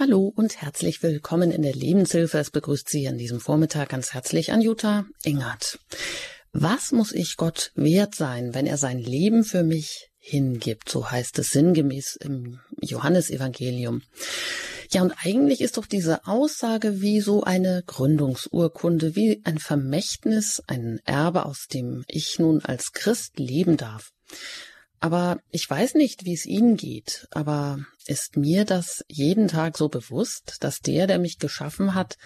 Hallo und herzlich willkommen in der Lebenshilfe. Es begrüßt Sie an diesem Vormittag ganz herzlich Anjuta Engert. Was muss ich Gott wert sein, wenn er sein Leben für mich hingibt? So heißt es sinngemäß im Johannesevangelium. Ja, und eigentlich ist doch diese Aussage wie so eine Gründungsurkunde, wie ein Vermächtnis, ein Erbe, aus dem ich nun als Christ leben darf. Aber ich weiß nicht, wie es Ihnen geht, aber ist mir das jeden Tag so bewusst, dass der, der mich geschaffen hat,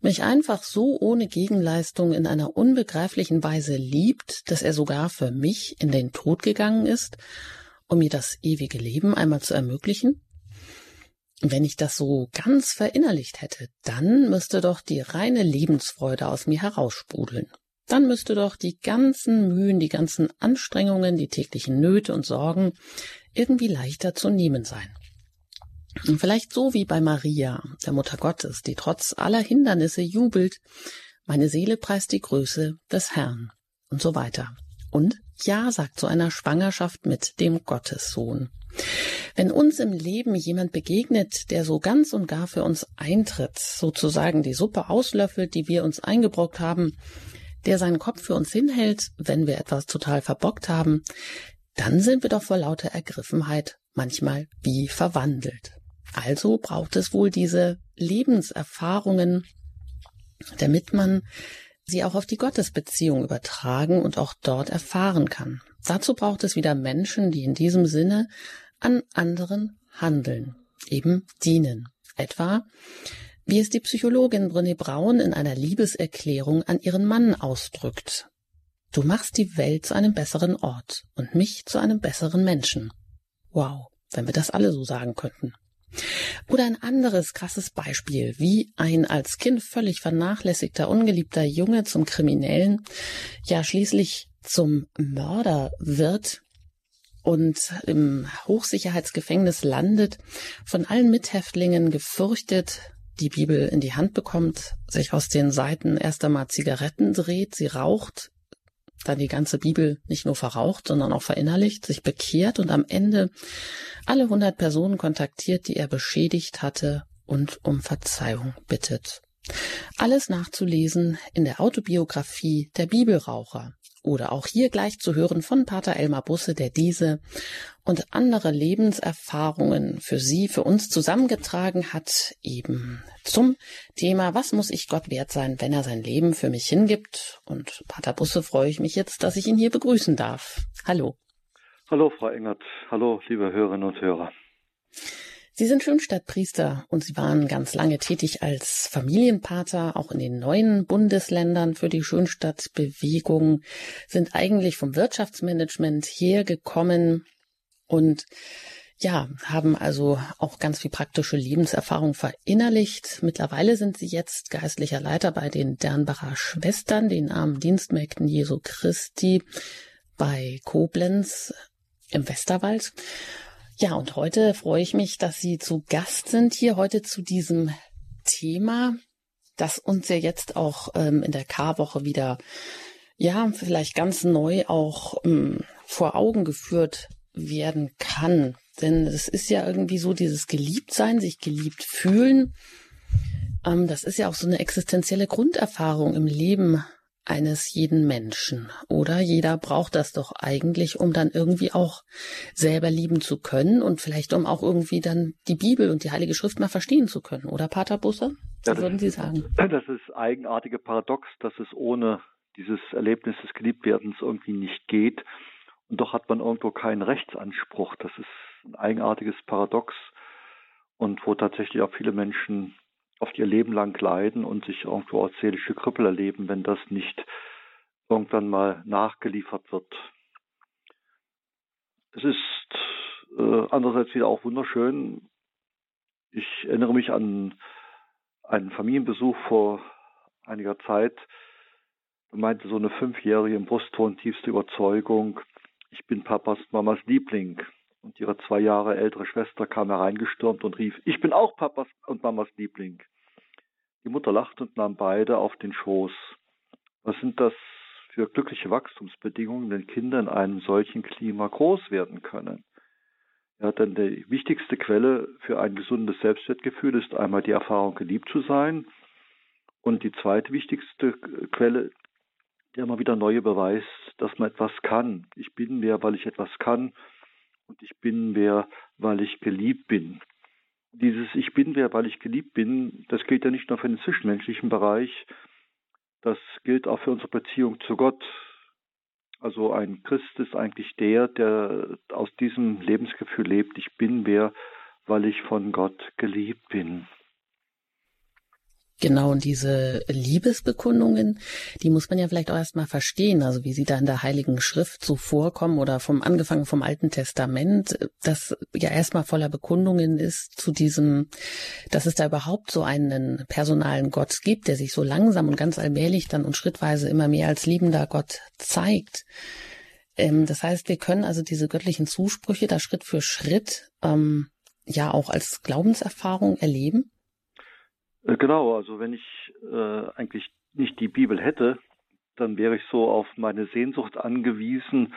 mich einfach so ohne Gegenleistung in einer unbegreiflichen Weise liebt, dass er sogar für mich in den Tod gegangen ist, um mir das ewige Leben einmal zu ermöglichen? Wenn ich das so ganz verinnerlicht hätte, dann müsste doch die reine Lebensfreude aus mir heraussprudeln dann müsste doch die ganzen Mühen, die ganzen Anstrengungen, die täglichen Nöte und Sorgen irgendwie leichter zu nehmen sein. Und vielleicht so wie bei Maria, der Mutter Gottes, die trotz aller Hindernisse jubelt, meine Seele preist die Größe des Herrn und so weiter. Und ja sagt zu einer Schwangerschaft mit dem Gottessohn. Wenn uns im Leben jemand begegnet, der so ganz und gar für uns eintritt, sozusagen die Suppe auslöffelt, die wir uns eingebrockt haben, der seinen Kopf für uns hinhält, wenn wir etwas total verbockt haben, dann sind wir doch vor lauter Ergriffenheit manchmal wie verwandelt. Also braucht es wohl diese Lebenserfahrungen, damit man sie auch auf die Gottesbeziehung übertragen und auch dort erfahren kann. Dazu braucht es wieder Menschen, die in diesem Sinne an anderen handeln, eben dienen. Etwa wie es die Psychologin Brené Braun in einer Liebeserklärung an ihren Mann ausdrückt. Du machst die Welt zu einem besseren Ort und mich zu einem besseren Menschen. Wow, wenn wir das alle so sagen könnten. Oder ein anderes krasses Beispiel, wie ein als Kind völlig vernachlässigter, ungeliebter Junge zum Kriminellen, ja schließlich zum Mörder wird und im Hochsicherheitsgefängnis landet, von allen Mithäftlingen gefürchtet, die Bibel in die Hand bekommt, sich aus den Seiten erst einmal Zigaretten dreht, sie raucht, dann die ganze Bibel nicht nur verraucht, sondern auch verinnerlicht, sich bekehrt und am Ende alle hundert Personen kontaktiert, die er beschädigt hatte und um Verzeihung bittet. Alles nachzulesen in der Autobiografie der Bibelraucher oder auch hier gleich zu hören von Pater Elmar Busse, der diese und andere Lebenserfahrungen für Sie, für uns zusammengetragen hat, eben zum Thema, was muss ich Gott wert sein, wenn er sein Leben für mich hingibt? Und Pater Busse freue ich mich jetzt, dass ich ihn hier begrüßen darf. Hallo. Hallo, Frau Engert. Hallo, liebe Hörerinnen und Hörer. Sie sind Schönstadtpriester und Sie waren ganz lange tätig als Familienpater, auch in den neuen Bundesländern für die Schönstadtbewegung, sind eigentlich vom Wirtschaftsmanagement hergekommen und ja, haben also auch ganz viel praktische Lebenserfahrung verinnerlicht. Mittlerweile sind sie jetzt geistlicher Leiter bei den Dernbacher Schwestern, den armen Dienstmägden Jesu Christi bei Koblenz im Westerwald. Ja, und heute freue ich mich, dass Sie zu Gast sind hier heute zu diesem Thema, das uns ja jetzt auch ähm, in der K-Woche wieder, ja, vielleicht ganz neu auch ähm, vor Augen geführt werden kann. Denn es ist ja irgendwie so dieses Geliebtsein, sich geliebt fühlen. Ähm, das ist ja auch so eine existenzielle Grunderfahrung im Leben eines jeden Menschen, oder? Jeder braucht das doch eigentlich, um dann irgendwie auch selber lieben zu können und vielleicht um auch irgendwie dann die Bibel und die Heilige Schrift mal verstehen zu können, oder Pater Busse? Was ja, würden Sie sagen? Das ist eigenartige Paradox, dass es ohne dieses Erlebnis des Geliebtwerdens irgendwie nicht geht. Und doch hat man irgendwo keinen Rechtsanspruch. Das ist ein eigenartiges Paradox und wo tatsächlich auch viele Menschen oft ihr Leben lang leiden und sich irgendwo als seelische Krüppel erleben, wenn das nicht irgendwann mal nachgeliefert wird. Es ist äh, andererseits wieder auch wunderschön. Ich erinnere mich an einen Familienbesuch vor einiger Zeit. Da meinte so eine Fünfjährige im Brustton tiefste Überzeugung, ich bin Papas Mamas Liebling. Und ihre zwei Jahre ältere Schwester kam hereingestürmt und rief, ich bin auch Papas und Mamas Liebling. Die Mutter lachte und nahm beide auf den Schoß. Was sind das für glückliche Wachstumsbedingungen, wenn Kinder in einem solchen Klima groß werden können? Ja, denn die wichtigste Quelle für ein gesundes Selbstwertgefühl ist einmal die Erfahrung, geliebt zu sein. Und die zweite wichtigste Quelle, der immer wieder neue Beweis, dass man etwas kann. Ich bin wer, weil ich etwas kann. Und ich bin wer, weil ich geliebt bin. Dieses Ich bin wer, weil ich geliebt bin, das gilt ja nicht nur für den zwischenmenschlichen Bereich, das gilt auch für unsere Beziehung zu Gott. Also ein Christ ist eigentlich der, der aus diesem Lebensgefühl lebt, ich bin wer, weil ich von Gott geliebt bin. Genau, und diese Liebesbekundungen, die muss man ja vielleicht auch erstmal verstehen, also wie sie da in der Heiligen Schrift so vorkommen oder vom angefangen vom Alten Testament, das ja erstmal voller Bekundungen ist zu diesem, dass es da überhaupt so einen personalen Gott gibt, der sich so langsam und ganz allmählich dann und schrittweise immer mehr als liebender Gott zeigt. Ähm, das heißt, wir können also diese göttlichen Zusprüche da Schritt für Schritt ähm, ja auch als Glaubenserfahrung erleben. Äh, genau, also wenn ich äh, eigentlich nicht die Bibel hätte, dann wäre ich so auf meine Sehnsucht angewiesen.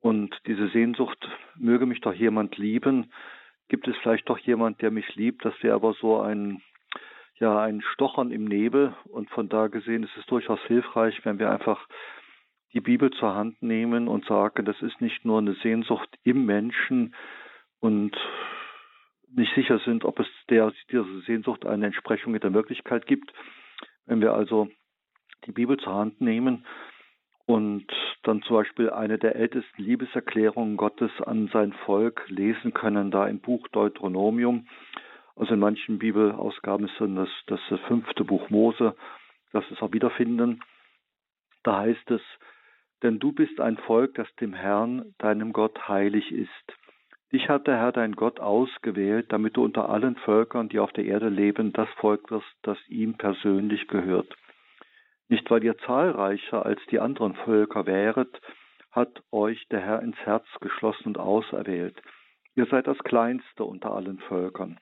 Und diese Sehnsucht, möge mich doch jemand lieben, gibt es vielleicht doch jemand, der mich liebt, das wäre aber so ein, ja, ein Stochern im Nebel. Und von da gesehen ist es durchaus hilfreich, wenn wir einfach die Bibel zur Hand nehmen und sagen, das ist nicht nur eine Sehnsucht im Menschen und nicht sicher sind, ob es der, dieser Sehnsucht eine Entsprechung in der Wirklichkeit gibt. Wenn wir also die Bibel zur Hand nehmen und dann zum Beispiel eine der ältesten Liebeserklärungen Gottes an sein Volk lesen können, da im Buch Deuteronomium, also in manchen Bibelausgaben ist dann das, das fünfte Buch Mose, das ist auch wiederfinden. Da heißt es, denn du bist ein Volk, das dem Herrn, deinem Gott, heilig ist. Dich hat der Herr dein Gott ausgewählt, damit du unter allen Völkern, die auf der Erde leben, das Volk wirst, das ihm persönlich gehört. Nicht weil ihr zahlreicher als die anderen Völker wäret, hat euch der Herr ins Herz geschlossen und auserwählt. Ihr seid das Kleinste unter allen Völkern.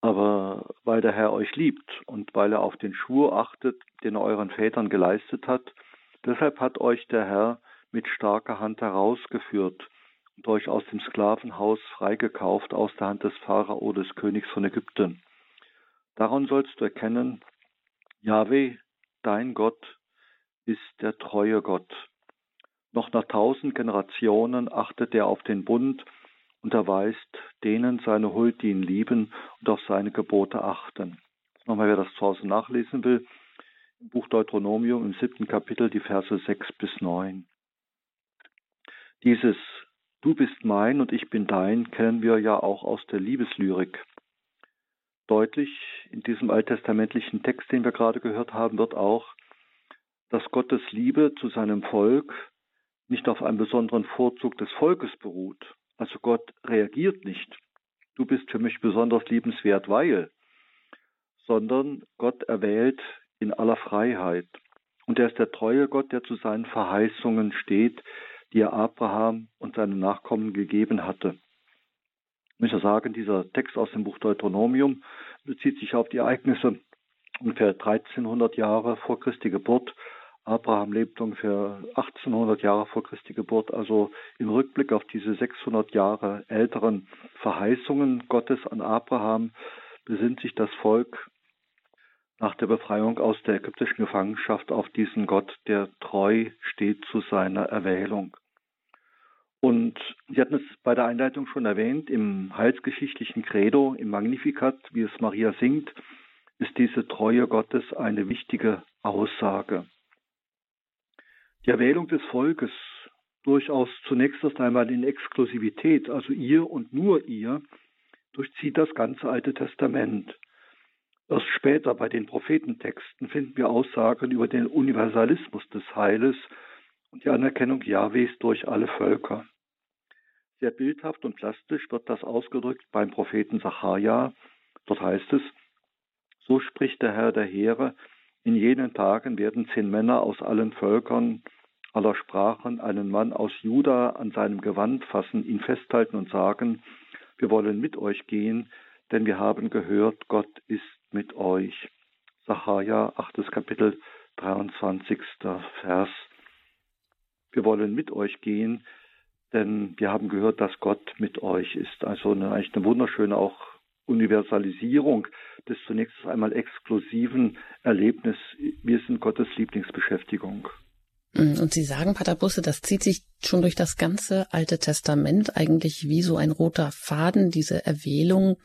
Aber weil der Herr euch liebt und weil er auf den Schwur achtet, den er euren Vätern geleistet hat, deshalb hat euch der Herr mit starker Hand herausgeführt euch aus dem Sklavenhaus freigekauft aus der Hand des Pharao, des Königs von Ägypten. Daran sollst du erkennen, Yahweh, dein Gott, ist der treue Gott. Noch nach tausend Generationen achtet er auf den Bund und erweist denen seine Huld, die ihn lieben und auf seine Gebote achten. Nochmal, wer das zu Hause nachlesen will, im Buch Deuteronomium im siebten Kapitel die Verse sechs bis neun. Dieses Du bist mein und ich bin dein kennen wir ja auch aus der Liebeslyrik. Deutlich in diesem alttestamentlichen Text, den wir gerade gehört haben, wird auch, dass Gottes Liebe zu seinem Volk nicht auf einem besonderen Vorzug des Volkes beruht. Also Gott reagiert nicht. Du bist für mich besonders liebenswert, weil, sondern Gott erwählt in aller Freiheit. Und er ist der treue Gott, der zu seinen Verheißungen steht, die er Abraham und seinen Nachkommen gegeben hatte. Ich muss ja sagen, dieser Text aus dem Buch Deuteronomium bezieht sich auf die Ereignisse ungefähr 1300 Jahre vor Christi Geburt. Abraham lebt ungefähr 1800 Jahre vor Christi Geburt. Also im Rückblick auf diese 600 Jahre älteren Verheißungen Gottes an Abraham besinnt sich das Volk nach der Befreiung aus der ägyptischen Gefangenschaft auf diesen Gott, der treu steht zu seiner Erwählung. Und Sie hatten es bei der Einleitung schon erwähnt, im heilsgeschichtlichen Credo, im Magnificat, wie es Maria singt, ist diese Treue Gottes eine wichtige Aussage. Die Erwählung des Volkes, durchaus zunächst erst einmal in Exklusivität, also ihr und nur ihr, durchzieht das ganze Alte Testament. Erst später bei den Prophetentexten finden wir Aussagen über den Universalismus des Heiles und die Anerkennung Jahwes durch alle Völker. Sehr bildhaft und plastisch wird das ausgedrückt beim Propheten Sacharja. Dort heißt es, so spricht der Herr der Heere, in jenen Tagen werden zehn Männer aus allen Völkern, aller Sprachen, einen Mann aus Juda an seinem Gewand fassen, ihn festhalten und sagen, wir wollen mit euch gehen, denn wir haben gehört, Gott ist mit euch. Sacharja, 8. Kapitel, 23. Vers. Wir wollen mit euch gehen, denn wir haben gehört, dass Gott mit euch ist. Also eine, eigentlich eine wunderschöne auch Universalisierung des zunächst einmal exklusiven Erlebnisses. Wir sind Gottes Lieblingsbeschäftigung. Mm, und Sie sagen, Pater Busse, das zieht sich schon durch das ganze Alte Testament eigentlich wie so ein roter Faden, diese Erwählung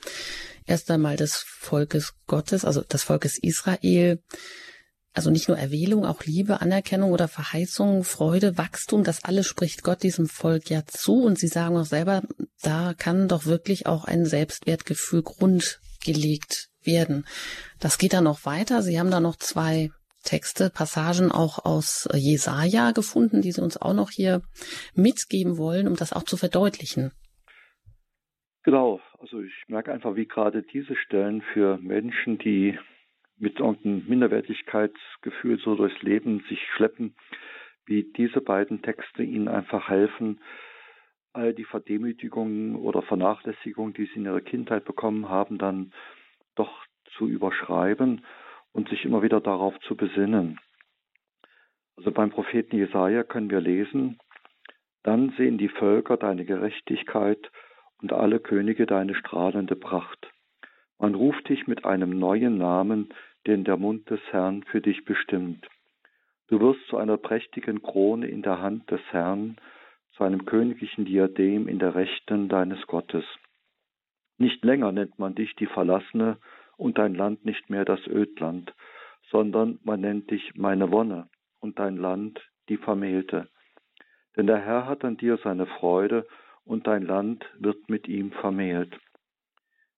erst einmal des Volkes Gottes, also des Volkes Israel, also nicht nur Erwählung, auch Liebe, Anerkennung oder Verheißung, Freude, Wachstum, das alles spricht Gott diesem Volk ja zu. Und Sie sagen auch selber, da kann doch wirklich auch ein Selbstwertgefühl grundgelegt werden. Das geht dann noch weiter. Sie haben da noch zwei Texte, Passagen auch aus Jesaja gefunden, die Sie uns auch noch hier mitgeben wollen, um das auch zu verdeutlichen. Genau. Also ich merke einfach, wie gerade diese Stellen für Menschen, die mit irgendeinem Minderwertigkeitsgefühl so durchs Leben sich schleppen, wie diese beiden Texte ihnen einfach helfen, all die Verdemütigungen oder Vernachlässigungen, die sie in ihrer Kindheit bekommen haben, dann doch zu überschreiben und sich immer wieder darauf zu besinnen. Also beim Propheten Jesaja können wir lesen, dann sehen die Völker deine Gerechtigkeit und alle Könige deine strahlende Pracht. Man ruft dich mit einem neuen Namen, den der Mund des Herrn für dich bestimmt. Du wirst zu einer prächtigen Krone in der Hand des Herrn, zu einem königlichen Diadem in der Rechten deines Gottes. Nicht länger nennt man dich die Verlassene und dein Land nicht mehr das Ödland, sondern man nennt dich meine Wonne und dein Land die Vermählte. Denn der Herr hat an dir seine Freude und dein Land wird mit ihm vermählt.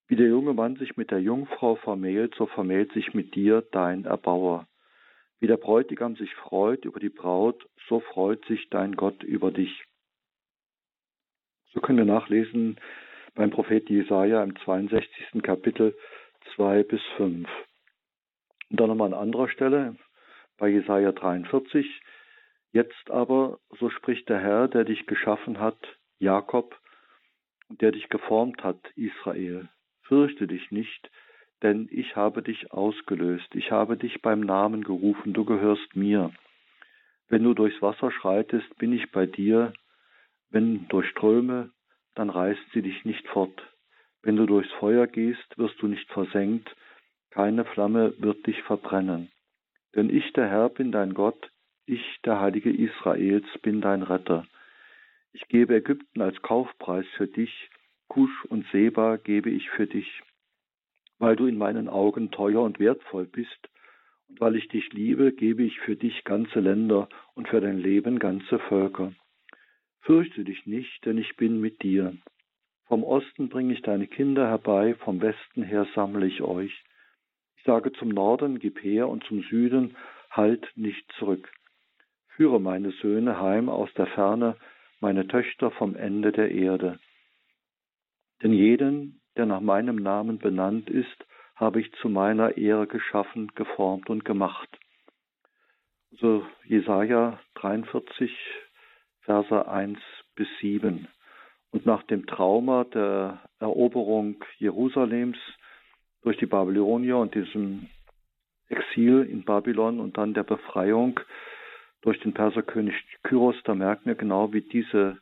Wie der junge Mann sich mit der Jungfrau vermählt, so vermählt sich mit dir dein Erbauer. Wie der Bräutigam sich freut über die Braut, so freut sich dein Gott über dich. So können wir nachlesen beim Prophet Jesaja im 62. Kapitel 2 bis 5. Und dann nochmal an anderer Stelle bei Jesaja 43. Jetzt aber, so spricht der Herr, der dich geschaffen hat, Jakob, der dich geformt hat, Israel. Fürchte dich nicht, denn ich habe dich ausgelöst, ich habe dich beim Namen gerufen, du gehörst mir. Wenn du durchs Wasser schreitest, bin ich bei dir, wenn durch Ströme, dann reißt sie dich nicht fort. Wenn du durchs Feuer gehst, wirst du nicht versenkt, keine Flamme wird dich verbrennen. Denn ich, der Herr, bin dein Gott, ich, der Heilige Israels, bin dein Retter. Ich gebe Ägypten als Kaufpreis für dich, Kusch und Seba gebe ich für dich, weil du in meinen Augen teuer und wertvoll bist, und weil ich dich liebe, gebe ich für dich ganze Länder und für dein Leben ganze Völker. Fürchte dich nicht, denn ich bin mit dir. Vom Osten bringe ich deine Kinder herbei, vom Westen her sammle ich euch. Ich sage zum Norden, gib her, und zum Süden, halt nicht zurück. Führe meine Söhne heim aus der Ferne, meine Töchter vom Ende der Erde. Denn jeden, der nach meinem Namen benannt ist, habe ich zu meiner Ehre geschaffen, geformt und gemacht. So Jesaja 43, Verse 1 bis 7. Und nach dem Trauma der Eroberung Jerusalems durch die Babylonier und diesem Exil in Babylon und dann der Befreiung durch den Perserkönig Kyros, da merken wir genau, wie diese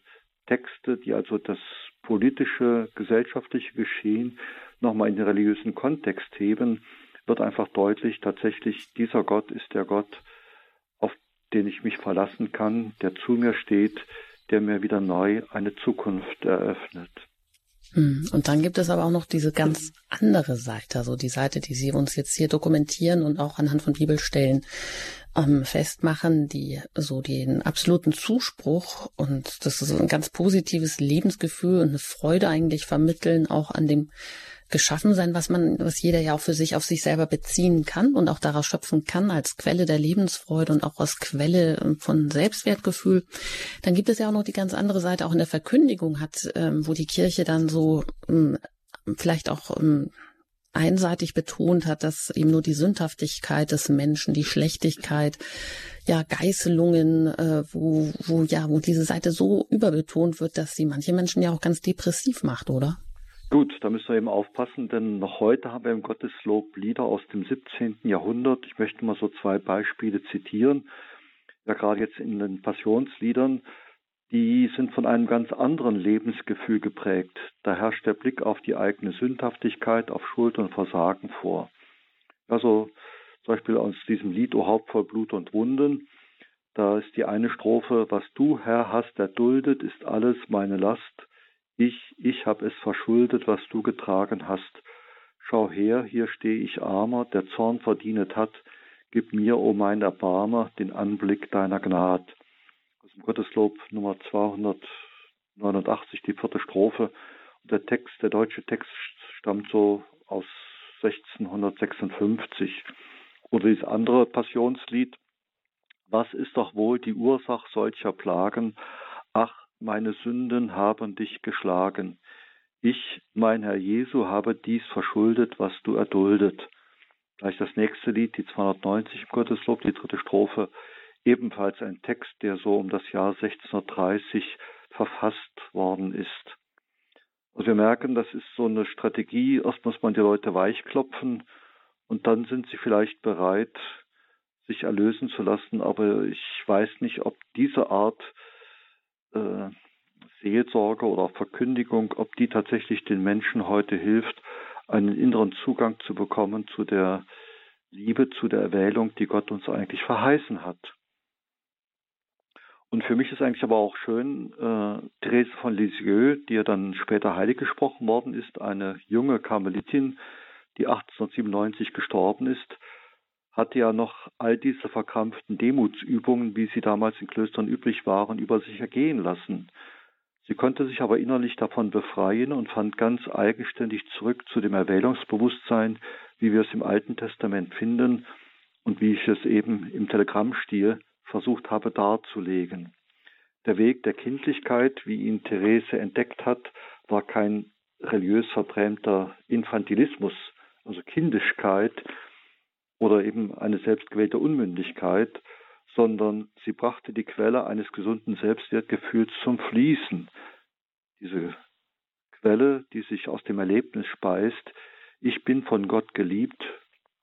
Texte, die also das politische, gesellschaftliche Geschehen nochmal in den religiösen Kontext heben, wird einfach deutlich, tatsächlich dieser Gott ist der Gott, auf den ich mich verlassen kann, der zu mir steht, der mir wieder neu eine Zukunft eröffnet. Hm, und dann gibt es aber auch noch diese ganz andere Seite, also die Seite, die Sie uns jetzt hier dokumentieren und auch anhand von Bibelstellen ähm, festmachen, die so den absoluten Zuspruch und das ist so ein ganz positives Lebensgefühl und eine Freude eigentlich vermitteln, auch an dem Geschaffensein, was man, was jeder ja auch für sich auf sich selber beziehen kann und auch daraus schöpfen kann als Quelle der Lebensfreude und auch als Quelle ähm, von Selbstwertgefühl. Dann gibt es ja auch noch die ganz andere Seite, auch in der Verkündigung hat, ähm, wo die Kirche dann so ähm, vielleicht auch einseitig betont hat, dass eben nur die Sündhaftigkeit des Menschen, die Schlechtigkeit, ja Geißelungen, äh, wo wo ja wo diese Seite so überbetont wird, dass sie manche Menschen ja auch ganz depressiv macht, oder? Gut, da müssen wir eben aufpassen, denn noch heute haben wir im Gotteslob Lieder aus dem 17. Jahrhundert. Ich möchte mal so zwei Beispiele zitieren. Ja, gerade jetzt in den Passionsliedern, die sind von einem ganz anderen Lebensgefühl geprägt. Da herrscht der Blick auf die eigene Sündhaftigkeit, auf Schuld und Versagen vor. Also zum Beispiel aus diesem Lied O Haupt voll Blut und Wunden, da ist die eine Strophe, was du, Herr, hast erduldet, ist alles meine Last. Ich, ich hab es verschuldet, was du getragen hast. Schau her, hier steh ich armer, der Zorn verdient hat. Gib mir, o oh mein Erbarmer, den Anblick deiner Gnad. Aus dem Gotteslob Nummer 289, die vierte Strophe. Und der Text, der deutsche Text stammt so aus 1656. Oder dieses andere Passionslied, was ist doch wohl die Ursache solcher Plagen? Ach, meine Sünden haben dich geschlagen. Ich, mein Herr Jesu, habe dies verschuldet, was du erduldet. Gleich das nächste Lied, die 290 im Gotteslob, die dritte Strophe, ebenfalls ein Text, der so um das Jahr 1630 verfasst worden ist. Also wir merken, das ist so eine Strategie, erst muss man die Leute weichklopfen und dann sind sie vielleicht bereit, sich erlösen zu lassen. Aber ich weiß nicht, ob diese Art äh, Seelsorge oder Verkündigung, ob die tatsächlich den Menschen heute hilft, einen inneren Zugang zu bekommen zu der Liebe, zu der Erwählung, die Gott uns eigentlich verheißen hat. Und für mich ist eigentlich aber auch schön, äh, Therese von Lisieux, die ja dann später heilig gesprochen worden ist, eine junge Karmelitin, die 1897 gestorben ist, hatte ja noch all diese verkrampften Demutsübungen, wie sie damals in Klöstern üblich waren, über sich ergehen lassen. Sie konnte sich aber innerlich davon befreien und fand ganz eigenständig zurück zu dem Erwählungsbewusstsein, wie wir es im Alten Testament finden und wie ich es eben im Telegrammstil versucht habe darzulegen. Der Weg der Kindlichkeit, wie ihn Therese entdeckt hat, war kein religiös verbrämter Infantilismus, also Kindischkeit oder eben eine selbstgewählte Unmündigkeit, sondern sie brachte die Quelle eines gesunden Selbstwertgefühls zum Fließen. Diese Quelle, die sich aus dem Erlebnis speist, ich bin von Gott geliebt,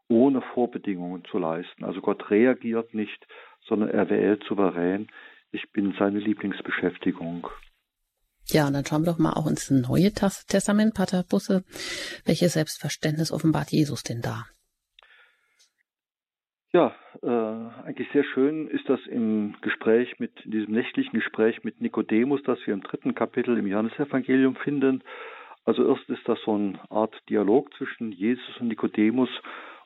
ohne Vorbedingungen zu leisten. Also Gott reagiert nicht, sondern er wählt souverän. Ich bin seine Lieblingsbeschäftigung. Ja, und dann schauen wir doch mal auch ins Neue Testament, Pater Busse. Welches Selbstverständnis offenbart Jesus denn da? Ja, äh, eigentlich sehr schön ist das im Gespräch mit, in diesem nächtlichen Gespräch mit Nikodemus, das wir im dritten Kapitel im Johannesevangelium finden. Also erst ist das so eine Art Dialog zwischen Jesus und Nikodemus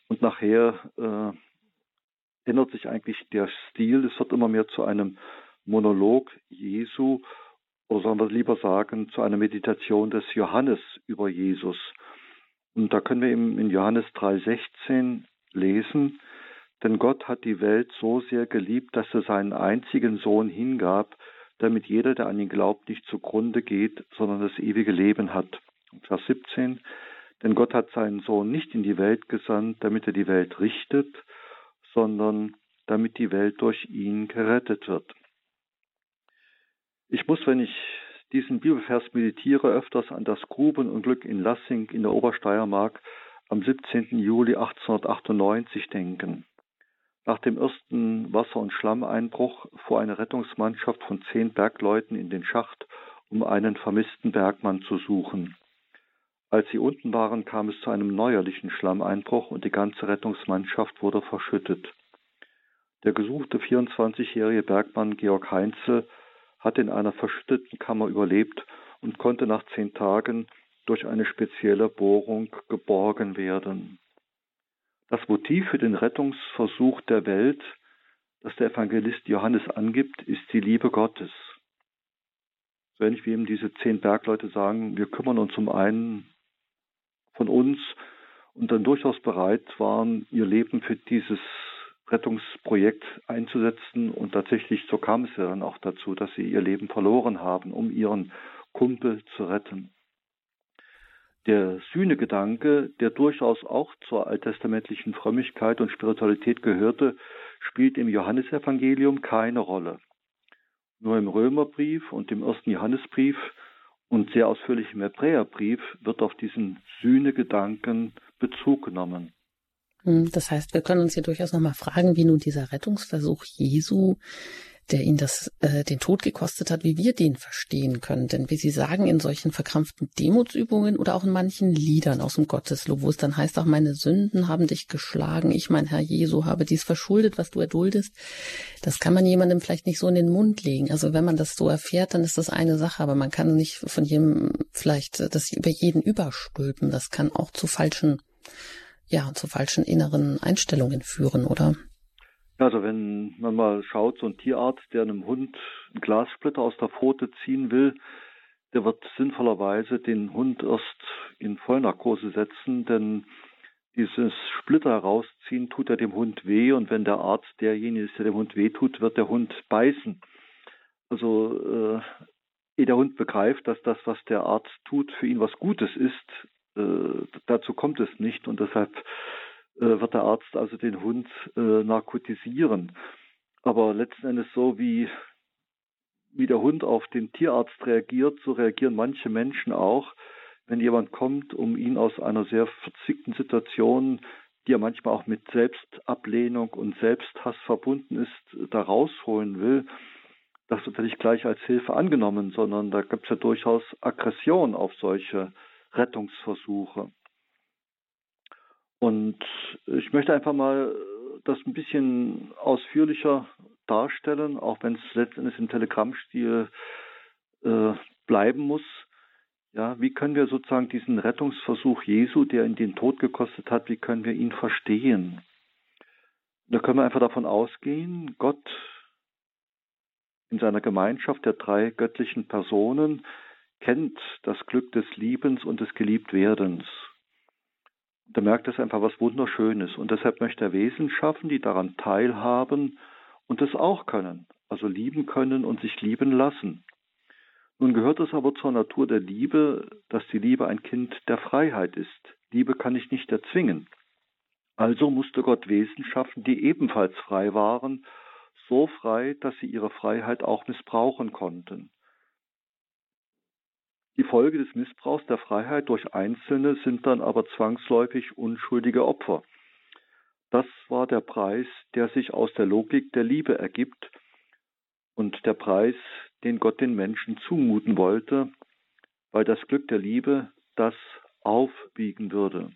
und nachher äh, ändert sich eigentlich der Stil. Es wird immer mehr zu einem Monolog Jesu oder sollen wir lieber sagen, zu einer Meditation des Johannes über Jesus. Und da können wir eben in Johannes 3,16 lesen, denn Gott hat die Welt so sehr geliebt, dass er seinen einzigen Sohn hingab, damit jeder, der an ihn glaubt, nicht zugrunde geht, sondern das ewige Leben hat. Vers 17, denn Gott hat seinen Sohn nicht in die Welt gesandt, damit er die Welt richtet, sondern damit die Welt durch ihn gerettet wird. Ich muss, wenn ich diesen Bibelvers meditiere, öfters an das Grubenunglück in Lassing in der Obersteiermark am 17. Juli 1898 denken. Nach dem ersten Wasser- und Schlammeinbruch fuhr eine Rettungsmannschaft von zehn Bergleuten in den Schacht, um einen vermissten Bergmann zu suchen. Als sie unten waren, kam es zu einem neuerlichen Schlammeinbruch und die ganze Rettungsmannschaft wurde verschüttet. Der gesuchte 24-jährige Bergmann Georg Heinzel hat in einer verschütteten Kammer überlebt und konnte nach zehn Tagen durch eine spezielle Bohrung geborgen werden. Das Motiv für den Rettungsversuch der Welt, das der Evangelist Johannes angibt, ist die Liebe Gottes. So ähnlich wie eben diese zehn Bergleute sagen, wir kümmern uns um einen von uns und dann durchaus bereit waren, ihr Leben für dieses Rettungsprojekt einzusetzen und tatsächlich so kam es ja dann auch dazu, dass sie ihr Leben verloren haben, um ihren Kumpel zu retten. Der Sühnegedanke, der durchaus auch zur alttestamentlichen Frömmigkeit und Spiritualität gehörte, spielt im Johannesevangelium keine Rolle. Nur im Römerbrief und im ersten Johannesbrief und sehr ausführlich im Hebräerbrief wird auf diesen Sühnegedanken Bezug genommen. Hm, das heißt, wir können uns hier durchaus nochmal fragen, wie nun dieser Rettungsversuch Jesu der ihn das, äh, den Tod gekostet hat, wie wir den verstehen können. Denn wie Sie sagen, in solchen verkrampften Demutsübungen oder auch in manchen Liedern aus dem Gotteslob, wo es dann heißt, auch meine Sünden haben dich geschlagen, ich, mein Herr Jesu, habe dies verschuldet, was du erduldest, das kann man jemandem vielleicht nicht so in den Mund legen. Also wenn man das so erfährt, dann ist das eine Sache, aber man kann nicht von jedem vielleicht das über jeden überstülpen. Das kann auch zu falschen, ja, zu falschen inneren Einstellungen führen, oder? Also wenn man mal schaut, so ein Tierarzt, der einem Hund einen Glassplitter aus der Pfote ziehen will, der wird sinnvollerweise den Hund erst in Vollnarkose setzen, denn dieses Splitter herausziehen tut er dem Hund weh und wenn der Arzt derjenige ist, der dem Hund weh tut, wird der Hund beißen. Also äh, ehe der Hund begreift, dass das, was der Arzt tut, für ihn was Gutes ist, äh, dazu kommt es nicht und deshalb wird der Arzt also den Hund äh, narkotisieren. Aber letzten Endes so wie, wie der Hund auf den Tierarzt reagiert, so reagieren manche Menschen auch, wenn jemand kommt, um ihn aus einer sehr verzwickten Situation, die ja manchmal auch mit Selbstablehnung und Selbsthass verbunden ist, da rausholen will. Das wird ja nicht gleich als Hilfe angenommen, sondern da gibt es ja durchaus Aggression auf solche Rettungsversuche. Und ich möchte einfach mal das ein bisschen ausführlicher darstellen, auch wenn es letztendlich im Telegrammstil äh, bleiben muss. Ja, wie können wir sozusagen diesen Rettungsversuch Jesu, der ihn den Tod gekostet hat, wie können wir ihn verstehen? Da können wir einfach davon ausgehen, Gott in seiner Gemeinschaft der drei göttlichen Personen kennt das Glück des Liebens und des Geliebtwerdens da merkt es einfach was Wunderschönes. Und deshalb möchte er Wesen schaffen, die daran teilhaben und es auch können, also lieben können und sich lieben lassen. Nun gehört es aber zur Natur der Liebe, dass die Liebe ein Kind der Freiheit ist. Liebe kann ich nicht erzwingen. Also musste Gott Wesen schaffen, die ebenfalls frei waren, so frei, dass sie ihre Freiheit auch missbrauchen konnten. Die Folge des Missbrauchs der Freiheit durch Einzelne sind dann aber zwangsläufig unschuldige Opfer. Das war der Preis, der sich aus der Logik der Liebe ergibt und der Preis, den Gott den Menschen zumuten wollte, weil das Glück der Liebe das aufwiegen würde.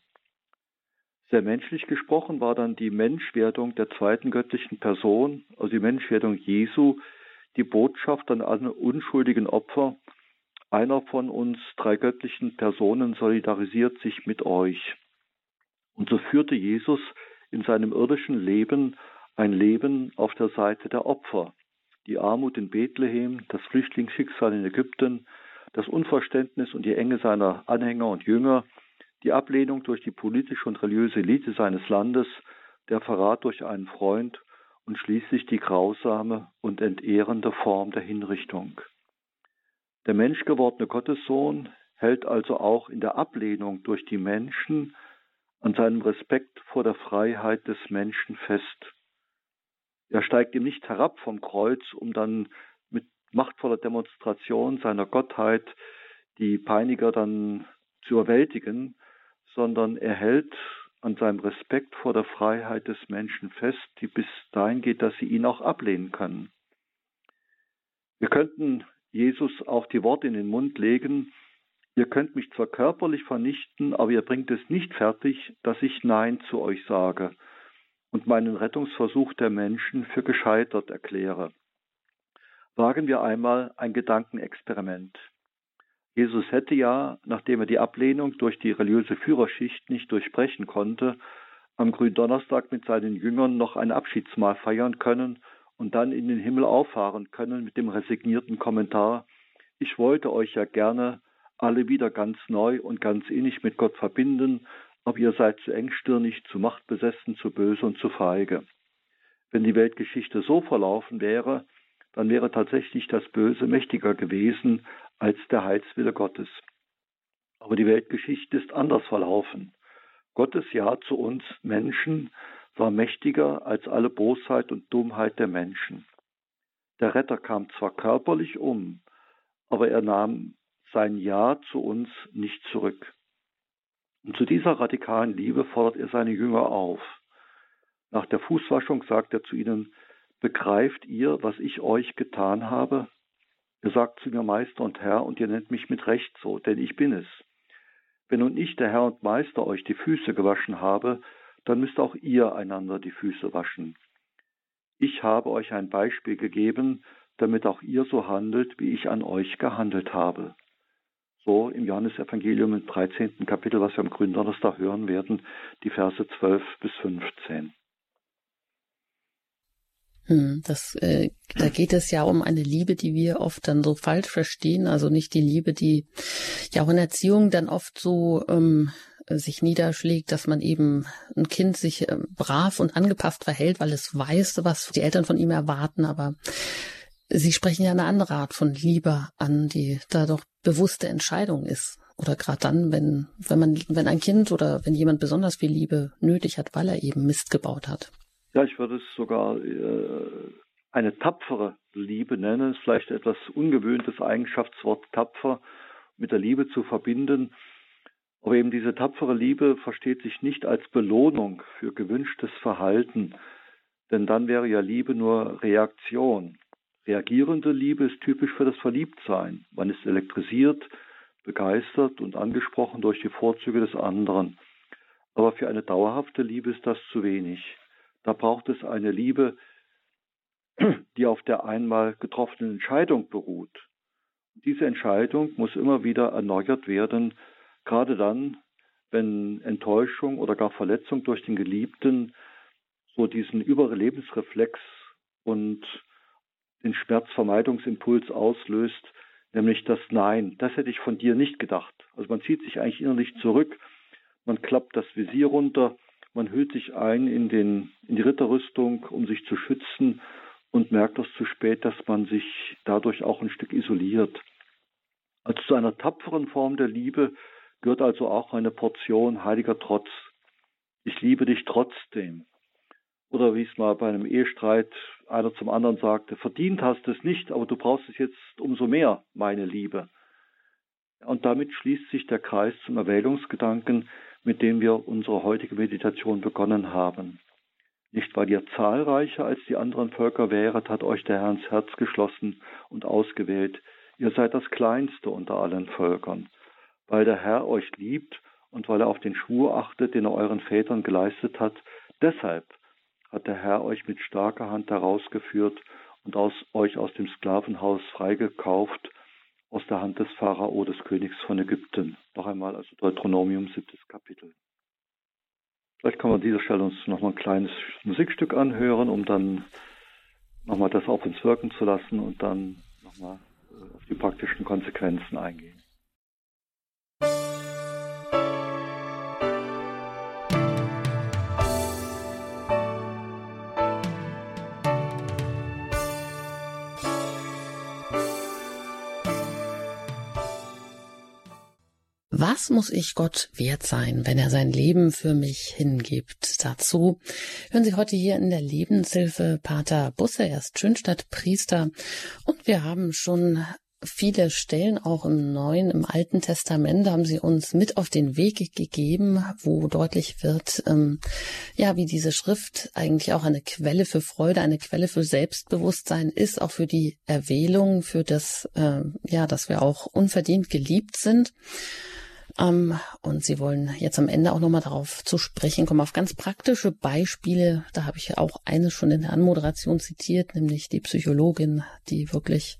Sehr menschlich gesprochen war dann die Menschwerdung der zweiten göttlichen Person, also die Menschwerdung Jesu, die Botschaft an alle unschuldigen Opfer, einer von uns drei göttlichen Personen solidarisiert sich mit euch. Und so führte Jesus in seinem irdischen Leben ein Leben auf der Seite der Opfer. Die Armut in Bethlehem, das Flüchtlingsschicksal in Ägypten, das Unverständnis und die Enge seiner Anhänger und Jünger, die Ablehnung durch die politische und religiöse Elite seines Landes, der Verrat durch einen Freund und schließlich die grausame und entehrende Form der Hinrichtung. Der menschgewordene Gottessohn hält also auch in der Ablehnung durch die Menschen an seinem Respekt vor der Freiheit des Menschen fest. Er steigt ihm nicht herab vom Kreuz, um dann mit machtvoller Demonstration seiner Gottheit die Peiniger dann zu überwältigen, sondern er hält an seinem Respekt vor der Freiheit des Menschen fest, die bis dahin geht, dass sie ihn auch ablehnen können. Wir könnten Jesus auch die Worte in den Mund legen, ihr könnt mich zwar körperlich vernichten, aber ihr bringt es nicht fertig, dass ich Nein zu euch sage und meinen Rettungsversuch der Menschen für gescheitert erkläre. Wagen wir einmal ein Gedankenexperiment. Jesus hätte ja, nachdem er die Ablehnung durch die religiöse Führerschicht nicht durchbrechen konnte, am Gründonnerstag mit seinen Jüngern noch ein Abschiedsmahl feiern können und dann in den Himmel auffahren können mit dem resignierten Kommentar, ich wollte euch ja gerne alle wieder ganz neu und ganz innig mit Gott verbinden, aber ihr seid zu engstirnig, zu machtbesessen, zu böse und zu feige. Wenn die Weltgeschichte so verlaufen wäre, dann wäre tatsächlich das Böse mächtiger gewesen als der Heilswille Gottes. Aber die Weltgeschichte ist anders verlaufen. Gottes Ja zu uns Menschen war mächtiger als alle Bosheit und Dummheit der Menschen. Der Retter kam zwar körperlich um, aber er nahm sein Ja zu uns nicht zurück. Und zu dieser radikalen Liebe fordert er seine Jünger auf. Nach der Fußwaschung sagt er zu ihnen, Begreift ihr, was ich euch getan habe? Ihr sagt zu mir Meister und Herr, und ihr nennt mich mit Recht so, denn ich bin es. Wenn nun ich, der Herr und Meister, euch die Füße gewaschen habe, dann müsst auch ihr einander die Füße waschen. Ich habe euch ein Beispiel gegeben, damit auch ihr so handelt, wie ich an euch gehandelt habe. So im Johannesevangelium im 13. Kapitel, was wir am Gründonnerstag hören werden, die Verse 12 bis 15. Hm, das, äh, da geht es ja um eine Liebe, die wir oft dann so falsch verstehen. Also nicht die Liebe, die ja auch in Erziehung dann oft so ähm, sich niederschlägt, dass man eben ein Kind sich äh, brav und angepasst verhält, weil es weiß, was die Eltern von ihm erwarten. Aber Sie sprechen ja eine andere Art von Liebe an, die da doch bewusste Entscheidung ist. Oder gerade dann, wenn, wenn man, wenn ein Kind oder wenn jemand besonders viel Liebe nötig hat, weil er eben Mist gebaut hat. Ja, ich würde es sogar äh, eine tapfere Liebe nennen. Vielleicht etwas ungewöhntes Eigenschaftswort tapfer mit der Liebe zu verbinden. Aber eben diese tapfere Liebe versteht sich nicht als Belohnung für gewünschtes Verhalten, denn dann wäre ja Liebe nur Reaktion. Reagierende Liebe ist typisch für das Verliebtsein. Man ist elektrisiert, begeistert und angesprochen durch die Vorzüge des anderen. Aber für eine dauerhafte Liebe ist das zu wenig. Da braucht es eine Liebe, die auf der einmal getroffenen Entscheidung beruht. Diese Entscheidung muss immer wieder erneuert werden, gerade dann, wenn Enttäuschung oder gar Verletzung durch den Geliebten so diesen Überlebensreflex und den Schmerzvermeidungsimpuls auslöst, nämlich das Nein, das hätte ich von dir nicht gedacht. Also man zieht sich eigentlich innerlich zurück, man klappt das Visier runter, man hüllt sich ein in, den, in die Ritterrüstung, um sich zu schützen und merkt das zu spät, dass man sich dadurch auch ein Stück isoliert. Also zu einer tapferen Form der Liebe gehört also auch eine Portion heiliger Trotz. Ich liebe dich trotzdem. Oder wie es mal bei einem Ehestreit einer zum anderen sagte, verdient hast es nicht, aber du brauchst es jetzt umso mehr, meine Liebe. Und damit schließt sich der Kreis zum Erwählungsgedanken, mit dem wir unsere heutige Meditation begonnen haben. Nicht weil ihr zahlreicher als die anderen Völker wäret, hat euch der Herr ins Herz geschlossen und ausgewählt. Ihr seid das Kleinste unter allen Völkern. Weil der Herr euch liebt und weil er auf den Schwur achtet, den er euren Vätern geleistet hat, deshalb hat der Herr euch mit starker Hand herausgeführt und aus, euch aus dem Sklavenhaus freigekauft, aus der Hand des Pharao, des Königs von Ägypten. Noch einmal, also Deuteronomium, siebtes Kapitel. Vielleicht kann man an dieser Stelle uns nochmal ein kleines Musikstück anhören, um dann nochmal das auf uns wirken zu lassen und dann nochmal äh, auf die praktischen Konsequenzen eingehen. Was muss ich Gott wert sein, wenn er sein Leben für mich hingibt? Dazu hören Sie heute hier in der Lebenshilfe Pater Busse, er ist Schönstadt-Priester und wir haben schon viele Stellen auch im Neuen, im Alten Testament haben sie uns mit auf den Weg gegeben, wo deutlich wird, ähm, ja, wie diese Schrift eigentlich auch eine Quelle für Freude, eine Quelle für Selbstbewusstsein ist, auch für die Erwählung, für das, äh, ja, dass wir auch unverdient geliebt sind. Ähm, und Sie wollen jetzt am Ende auch nochmal darauf zu sprechen kommen, auf ganz praktische Beispiele. Da habe ich auch eine schon in der Anmoderation zitiert, nämlich die Psychologin, die wirklich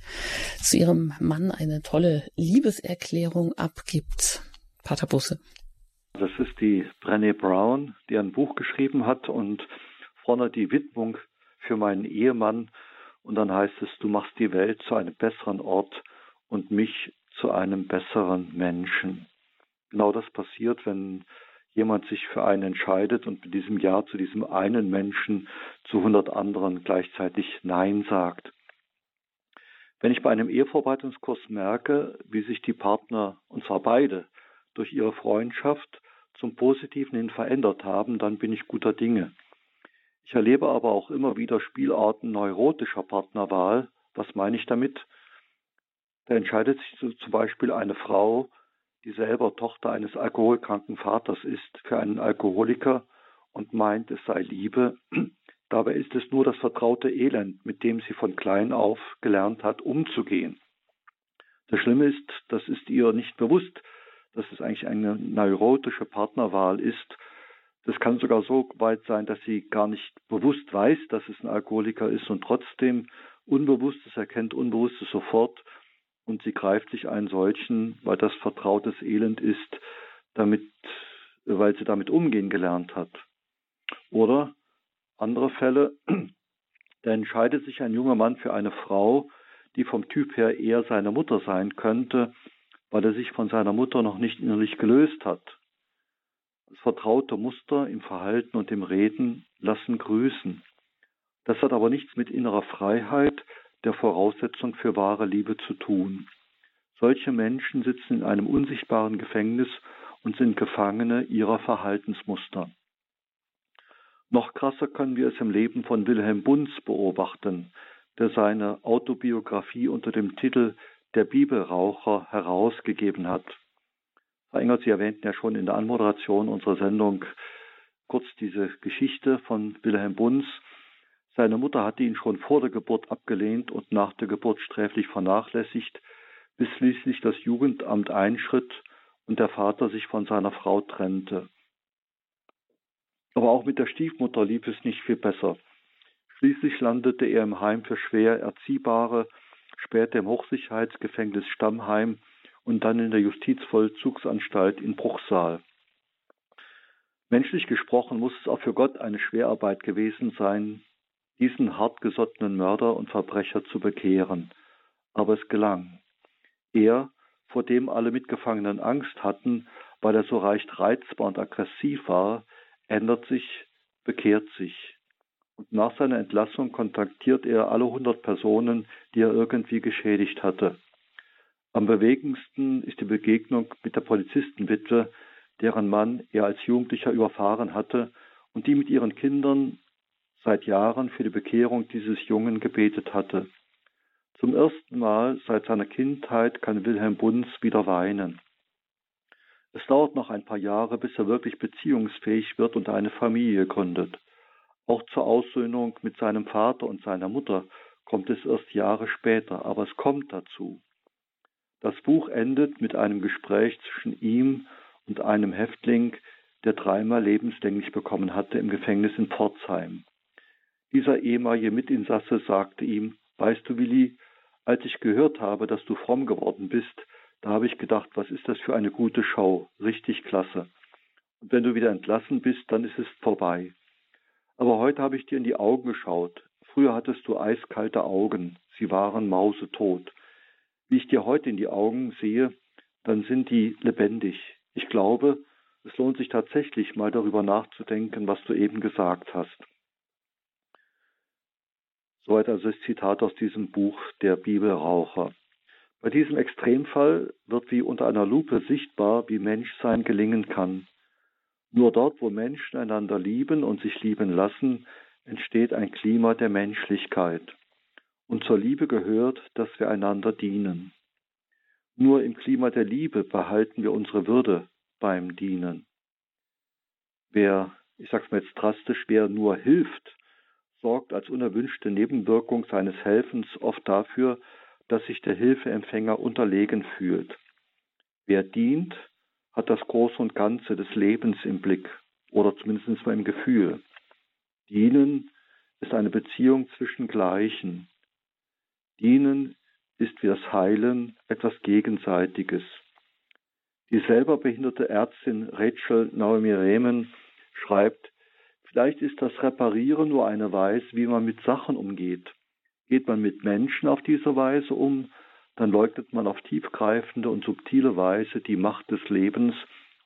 zu ihrem Mann eine tolle Liebeserklärung abgibt. Pater Busse. Das ist die Brené Brown, die ein Buch geschrieben hat und vorne die Widmung für meinen Ehemann. Und dann heißt es, du machst die Welt zu einem besseren Ort und mich zu einem besseren Menschen genau das passiert, wenn jemand sich für einen entscheidet und mit diesem Ja zu diesem einen Menschen zu 100 anderen gleichzeitig Nein sagt. Wenn ich bei einem Ehevorbereitungskurs merke, wie sich die Partner, und zwar beide, durch ihre Freundschaft zum Positiven hin verändert haben, dann bin ich guter Dinge. Ich erlebe aber auch immer wieder Spielarten neurotischer Partnerwahl. Was meine ich damit? Da entscheidet sich zum Beispiel eine Frau die selber Tochter eines alkoholkranken Vaters ist, für einen Alkoholiker und meint, es sei Liebe, Dabei ist es nur das vertraute Elend, mit dem sie von klein auf gelernt hat, umzugehen. Das Schlimme ist, das ist ihr nicht bewusst, dass es eigentlich eine neurotische Partnerwahl ist. Das kann sogar so weit sein, dass sie gar nicht bewusst weiß, dass es ein Alkoholiker ist und trotzdem Unbewusstes erkennt Unbewusstes sofort und sie greift sich einen solchen, weil das vertrautes Elend ist, damit, weil sie damit umgehen gelernt hat. Oder andere Fälle, da entscheidet sich ein junger Mann für eine Frau, die vom Typ her eher seine Mutter sein könnte, weil er sich von seiner Mutter noch nicht innerlich gelöst hat. Das vertraute Muster im Verhalten und im Reden lassen grüßen. Das hat aber nichts mit innerer Freiheit, der Voraussetzung für wahre Liebe zu tun. Solche Menschen sitzen in einem unsichtbaren Gefängnis und sind Gefangene ihrer Verhaltensmuster. Noch krasser können wir es im Leben von Wilhelm Bunz beobachten, der seine Autobiografie unter dem Titel Der Bibelraucher herausgegeben hat. Herr Engert, Sie erwähnten ja schon in der Anmoderation unserer Sendung kurz diese Geschichte von Wilhelm Bunz. Seine Mutter hatte ihn schon vor der Geburt abgelehnt und nach der Geburt sträflich vernachlässigt, bis schließlich das Jugendamt einschritt und der Vater sich von seiner Frau trennte. Aber auch mit der Stiefmutter lief es nicht viel besser. Schließlich landete er im Heim für schwer Erziehbare, später im Hochsicherheitsgefängnis Stammheim und dann in der Justizvollzugsanstalt in Bruchsal. Menschlich gesprochen muss es auch für Gott eine Schwerarbeit gewesen sein, diesen hartgesottenen Mörder und Verbrecher zu bekehren. Aber es gelang. Er, vor dem alle Mitgefangenen Angst hatten, weil er so recht reizbar und aggressiv war, ändert sich, bekehrt sich. Und nach seiner Entlassung kontaktiert er alle hundert Personen, die er irgendwie geschädigt hatte. Am bewegendsten ist die Begegnung mit der Polizistenwitwe, deren Mann er als Jugendlicher überfahren hatte und die mit ihren Kindern seit Jahren für die Bekehrung dieses Jungen gebetet hatte. Zum ersten Mal seit seiner Kindheit kann Wilhelm Bunz wieder weinen. Es dauert noch ein paar Jahre, bis er wirklich beziehungsfähig wird und eine Familie gründet. Auch zur Aussöhnung mit seinem Vater und seiner Mutter kommt es erst Jahre später, aber es kommt dazu. Das Buch endet mit einem Gespräch zwischen ihm und einem Häftling, der dreimal lebenslänglich bekommen hatte im Gefängnis in Pforzheim. Dieser ehemalige Mitinsasse sagte ihm, weißt du, Willi, als ich gehört habe, dass du fromm geworden bist, da habe ich gedacht, was ist das für eine gute Show, richtig klasse. Und wenn du wieder entlassen bist, dann ist es vorbei. Aber heute habe ich dir in die Augen geschaut. Früher hattest du eiskalte Augen, sie waren mausetot. Wie ich dir heute in die Augen sehe, dann sind die lebendig. Ich glaube, es lohnt sich tatsächlich mal darüber nachzudenken, was du eben gesagt hast. Soweit also das Zitat aus diesem Buch Der Bibelraucher. Bei diesem Extremfall wird wie unter einer Lupe sichtbar, wie Menschsein gelingen kann. Nur dort, wo Menschen einander lieben und sich lieben lassen, entsteht ein Klima der Menschlichkeit. Und zur Liebe gehört, dass wir einander dienen. Nur im Klima der Liebe behalten wir unsere Würde beim Dienen. Wer, ich sag's mal jetzt drastisch, wer nur hilft, sorgt als unerwünschte Nebenwirkung seines Helfens oft dafür, dass sich der Hilfeempfänger unterlegen fühlt. Wer dient, hat das Große und Ganze des Lebens im Blick oder zumindest mal im Gefühl. Dienen ist eine Beziehung zwischen Gleichen. Dienen ist wie das Heilen etwas Gegenseitiges. Die selber behinderte Ärztin Rachel Naomi Rehmen schreibt, vielleicht ist das Reparieren nur eine Weise, wie man mit Sachen umgeht. Geht man mit Menschen auf diese Weise um, dann leugnet man auf tiefgreifende und subtile Weise die Macht des Lebens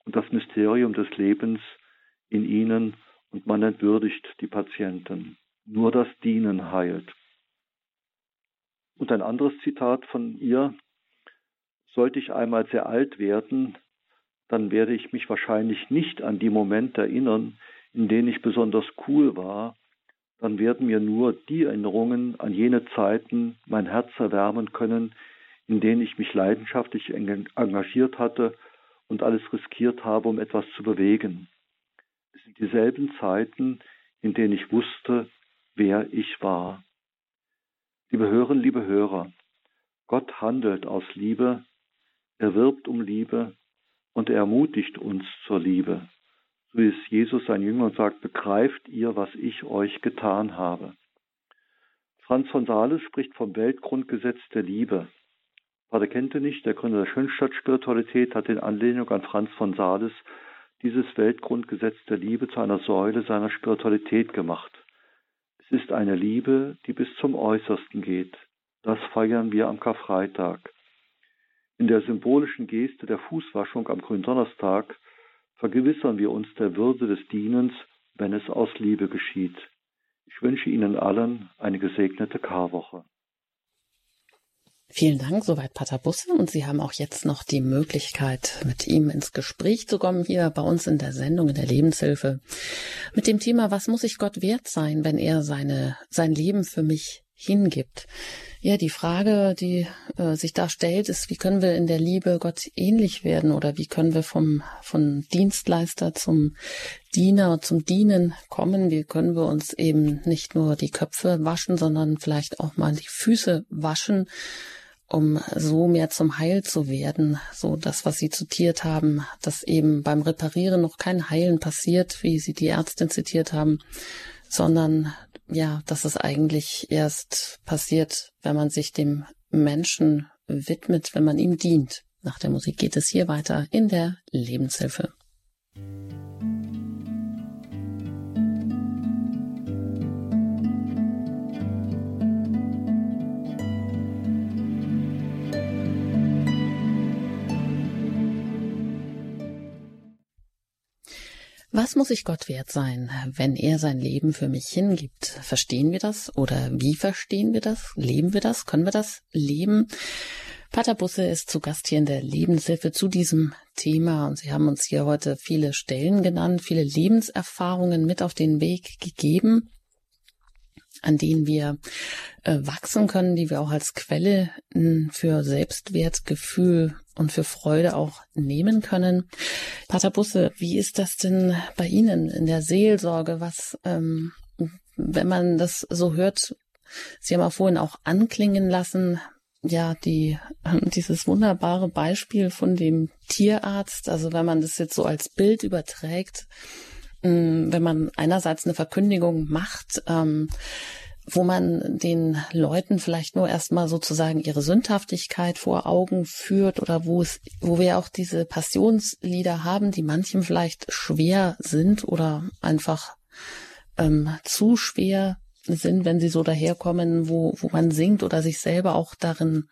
und das Mysterium des Lebens in ihnen und man entwürdigt die Patienten. Nur das Dienen heilt. Und ein anderes Zitat von ihr, sollte ich einmal sehr alt werden, dann werde ich mich wahrscheinlich nicht an die Momente erinnern, in denen ich besonders cool war dann werden mir nur die Erinnerungen an jene Zeiten mein Herz erwärmen können, in denen ich mich leidenschaftlich engagiert hatte und alles riskiert habe, um etwas zu bewegen. Es sind dieselben Zeiten, in denen ich wusste, wer ich war. Liebe Hörerinnen, liebe Hörer, Gott handelt aus Liebe, er wirbt um Liebe und er ermutigt uns zur Liebe. So es Jesus sein Jünger sagt, begreift ihr, was ich euch getan habe. Franz von Sales spricht vom Weltgrundgesetz der Liebe. Pater Kentenich, der Gründer der Schönstadt-Spiritualität, hat in Anlehnung an Franz von Sales dieses Weltgrundgesetz der Liebe zu einer Säule seiner Spiritualität gemacht. Es ist eine Liebe, die bis zum Äußersten geht. Das feiern wir am Karfreitag. In der symbolischen Geste der Fußwaschung am Gründonnerstag vergewissern wir uns der Würde des Dienens, wenn es aus Liebe geschieht. Ich wünsche Ihnen allen eine gesegnete Karwoche. Vielen Dank, soweit Pater Busse. Und Sie haben auch jetzt noch die Möglichkeit, mit ihm ins Gespräch zu kommen, hier bei uns in der Sendung in der Lebenshilfe. Mit dem Thema, was muss ich Gott wert sein, wenn er seine, sein Leben für mich hingibt? Ja, die Frage, die äh, sich da stellt, ist, wie können wir in der Liebe Gott ähnlich werden oder wie können wir vom, von Dienstleister zum Diener, zum Dienen kommen? Wie können wir uns eben nicht nur die Köpfe waschen, sondern vielleicht auch mal die Füße waschen? um so mehr zum Heil zu werden. So das, was Sie zitiert haben, dass eben beim Reparieren noch kein Heilen passiert, wie Sie die Ärztin zitiert haben, sondern ja, dass es eigentlich erst passiert, wenn man sich dem Menschen widmet, wenn man ihm dient. Nach der Musik geht es hier weiter in der Lebenshilfe. Was muss ich Gott wert sein, wenn er sein Leben für mich hingibt? Verstehen wir das oder wie verstehen wir das? Leben wir das? Können wir das leben? Pater Busse ist zu Gast hier in der Lebenshilfe zu diesem Thema und Sie haben uns hier heute viele Stellen genannt, viele Lebenserfahrungen mit auf den Weg gegeben an denen wir äh, wachsen können, die wir auch als Quelle für Selbstwertgefühl und für Freude auch nehmen können. Pater Busse, wie ist das denn bei Ihnen in der Seelsorge? Was, ähm, wenn man das so hört, Sie haben auch vorhin auch anklingen lassen, ja, die, dieses wunderbare Beispiel von dem Tierarzt, also wenn man das jetzt so als Bild überträgt, wenn man einerseits eine Verkündigung macht, ähm, wo man den Leuten vielleicht nur erstmal sozusagen ihre Sündhaftigkeit vor Augen führt oder wo es, wo wir auch diese Passionslieder haben, die manchem vielleicht schwer sind oder einfach ähm, zu schwer sind, wenn sie so daherkommen, wo, wo man singt oder sich selber auch darin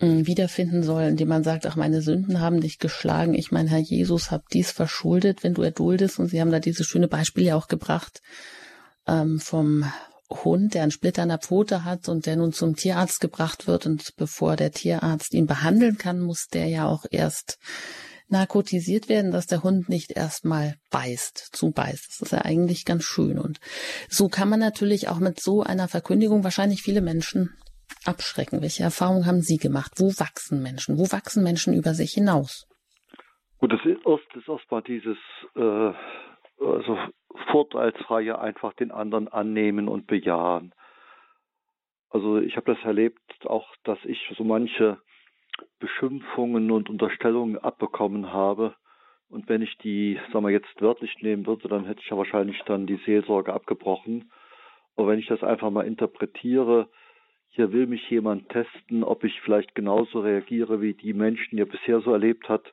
wiederfinden soll, indem man sagt, ach, meine Sünden haben dich geschlagen, ich mein Herr Jesus hab dies verschuldet, wenn du erduldest. Und sie haben da dieses schöne Beispiel ja auch gebracht ähm, vom Hund, der einen Splitter an der Pfote hat und der nun zum Tierarzt gebracht wird und bevor der Tierarzt ihn behandeln kann, muss der ja auch erst narkotisiert werden, dass der Hund nicht erstmal beißt, zubeißt. Das ist ja eigentlich ganz schön. Und so kann man natürlich auch mit so einer Verkündigung wahrscheinlich viele Menschen abschrecken. Welche Erfahrungen haben Sie gemacht? Wo wachsen Menschen? Wo wachsen Menschen über sich hinaus? Gut, das ist erstmal dieses äh, also vorteilsfreie einfach den anderen annehmen und bejahen. Also ich habe das erlebt, auch dass ich so manche Beschimpfungen und Unterstellungen abbekommen habe. Und wenn ich die, sagen wir jetzt wörtlich nehmen würde, dann hätte ich ja wahrscheinlich dann die Seelsorge abgebrochen. Aber wenn ich das einfach mal interpretiere, hier will mich jemand testen, ob ich vielleicht genauso reagiere wie die Menschen, die er bisher so erlebt hat,